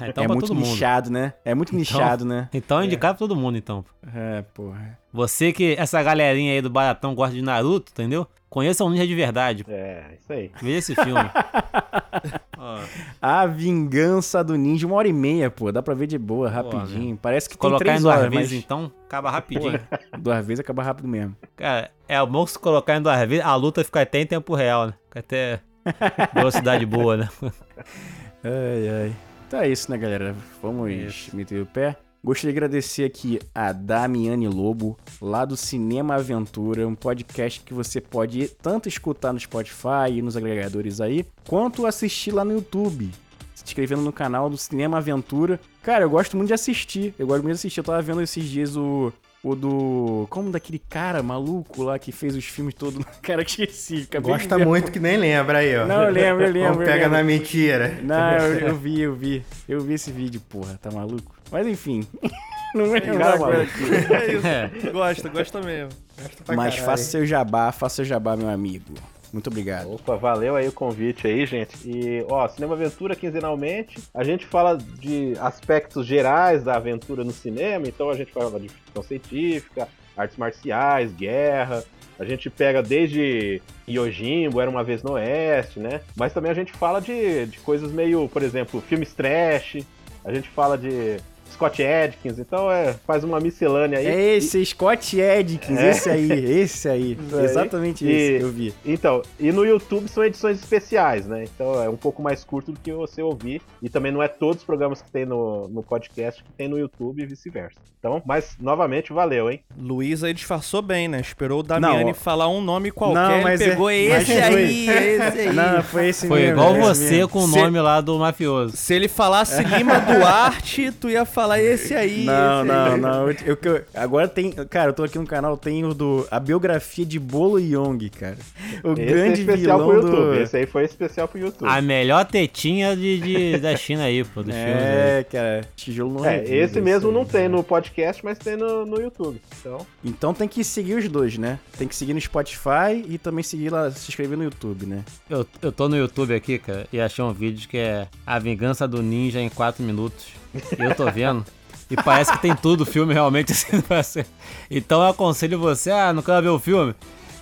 Ah, Então é pra muito todo mundo. nichado, né? É muito nichado, né? Então é indicado pra todo mundo, então. É, porra. Você que, essa galerinha aí do Baratão gosta de Naruto, entendeu? Conheça um ninja de verdade. É, isso aí. Veja esse filme. Ó, A Vingança do Ninja, uma hora e meia, pô. Dá pra ver de boa, rapidinho. Parece que tem colocar três em duas horas, vezes, mas então, acaba rapidinho. duas vezes acaba rápido mesmo. Cara, é bom se colocar em duas vezes, a luta fica até em tempo real, né? Fica até velocidade boa, né? Ai, ai. Então é isso, né, galera? Vamos Isso. meter o pé. Gostaria de agradecer aqui a Damiane Lobo, lá do Cinema Aventura, um podcast que você pode tanto escutar no Spotify e nos agregadores aí, quanto assistir lá no YouTube. Se inscrevendo no canal do Cinema Aventura. Cara, eu gosto muito de assistir. Eu gosto muito de assistir. Eu tava vendo esses dias o. O do. Como daquele cara maluco lá que fez os filmes todos. Cara, que esqueci. acabei Gosta muito que nem lembra aí, ó. Não, eu lembro, eu lembro. Não pega lembro. na mentira. Não, eu, eu vi, eu vi. Eu vi esse vídeo, porra, tá maluco? Mas enfim. Não é maluco. aqui. É isso. É. Gosta, gosta mesmo. Pra Mas caralho. faça seu jabá, faça seu jabá, meu amigo. Muito obrigado. Opa, valeu aí o convite aí, gente. E, ó, Cinema Aventura quinzenalmente. A gente fala de aspectos gerais da aventura no cinema, então a gente fala de ficção científica, artes marciais, guerra. A gente pega desde Yojimbo, Era Uma Vez no Oeste, né? Mas também a gente fala de, de coisas meio, por exemplo, filmes trash. A gente fala de Scott Adkins, então é, faz uma miscelânea aí. É esse, Scott Edkins, É. esse aí, esse aí. Aí, Exatamente e- esse que eu vi. Então, e no YouTube são edições especiais, né? Então é um pouco mais curto do que você ouvir. E também não é todos os programas que tem no, no podcast que tem no YouTube e vice-versa. Então, mas novamente, valeu, hein? Luiz aí disfarçou bem, né? Esperou o Damiani Não, falar um nome qualquer, Não, ele mas é- pegou mas esse foi- aí, esse aí. Não, foi esse Foi mesmo. igual esse você mesmo. com o Se- nome lá do mafioso. Se ele falasse Lima Duarte, tu ia falar esse aí. Não, esse não, aí. não. Eu, eu- agora tem. Cara, eu tô aqui no canal, tem o do. A biografia de Bolo Young, cara. O Esse é grande especial vilão pro YouTube. do. Esse aí foi especial pro YouTube. A melhor tetinha de, de- da China aí, pô, dos. É, cara, tijolo não É, esse mesmo aí. não tem no podcast, mas tem no, no YouTube. Então, Então tem que seguir os dois, né? Tem que seguir no Spotify e também seguir lá, se inscrever no YouTube, né? Eu, eu tô no YouTube aqui, cara, e achei um vídeo que é A Vingança do Ninja em 4 minutos. Eu tô vendo. E parece que tem tudo o filme realmente assim pra ser. Então eu aconselho você, ah, não quero ver o filme.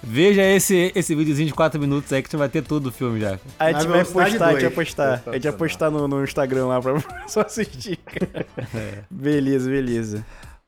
Veja esse, esse videozinho de 4 minutos aí que você vai ter tudo o filme já. A gente vai velocidade postar, a gente vai postar. A gente vai postar no, no Instagram lá pra só assistir. Beleza, beleza.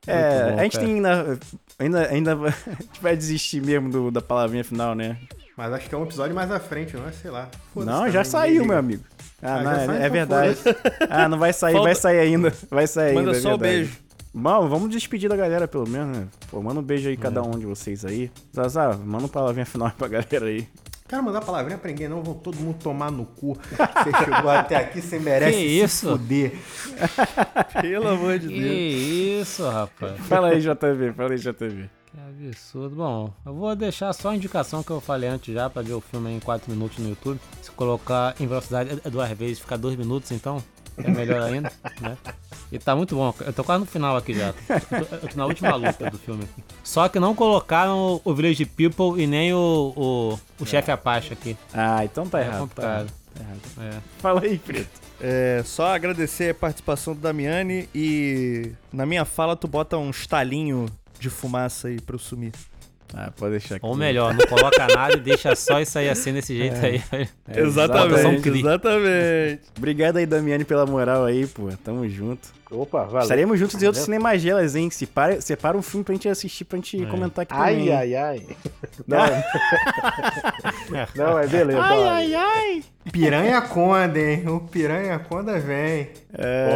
É, bom, a gente cara. tem ainda. Ainda, ainda a gente vai desistir mesmo do- da palavrinha final, né? Mas acho que é um episódio mais à frente, não é? Sei lá. Foda-se Não, já saiu, meu amigo. Ah, Ah, não, é, é verdade. Ah, não vai sair, Falta- vai sair ainda. Vai sair Manda ainda. é só o verdade. beijo. Bom, vamos despedir da galera pelo menos, né? Pô, manda um beijo aí cada um de vocês aí. Zazá, manda uma palavrinha final pra galera aí. Quero mandar palavrinha pra ninguém, não. Vão todo mundo tomar no cu. Você chegou até aqui, você merece Que se isso? fuder. Pelo amor de Que Deus. isso, rapaz. Fala aí, JV, fala aí, JV. Que absurdo. Bom, eu vou deixar só a indicação que eu falei antes já pra ver o filme em 4 minutos no YouTube. Se colocar em velocidade é duas vezes, ficar 2 minutos, então é melhor ainda, né? E tá muito bom. Eu tô quase no final aqui já. Eu tô, eu tô na última luta do filme aqui. Só que não colocaram o Village People e nem o, o, o chefe Apache aqui. Ah, então tá É errado. Tá errado. tá errado. É. Fala aí, Preto. É, só agradecer a participação do Damiani e na minha fala tu bota um estalinho de fumaça aí pra eu sumir. Ah, pode deixar aqui. Ou melhor, não coloca nada e deixa só isso aí assim desse jeito aí. É, exatamente, Cri. exatamente. Obrigado aí, Damiani, pela moral aí, pô. Tamo junto. Opa, valeu. Estaremos juntos em outros cinemagelas, hein? Separa, separa um filme pra gente assistir, pra gente comentar aqui Ai, também. ai, ai. Não, não, é beleza. ai, ó. ai, ai. Piranha Conda, hein? O Piranha Conda vem.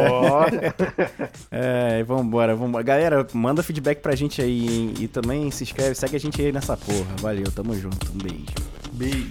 Ó, É, vambora, vambora. Galera, manda feedback pra gente aí, hein? E também se inscreve, segue a gente aí nessa porra. Valeu, tamo junto. Um beijo. Beijo.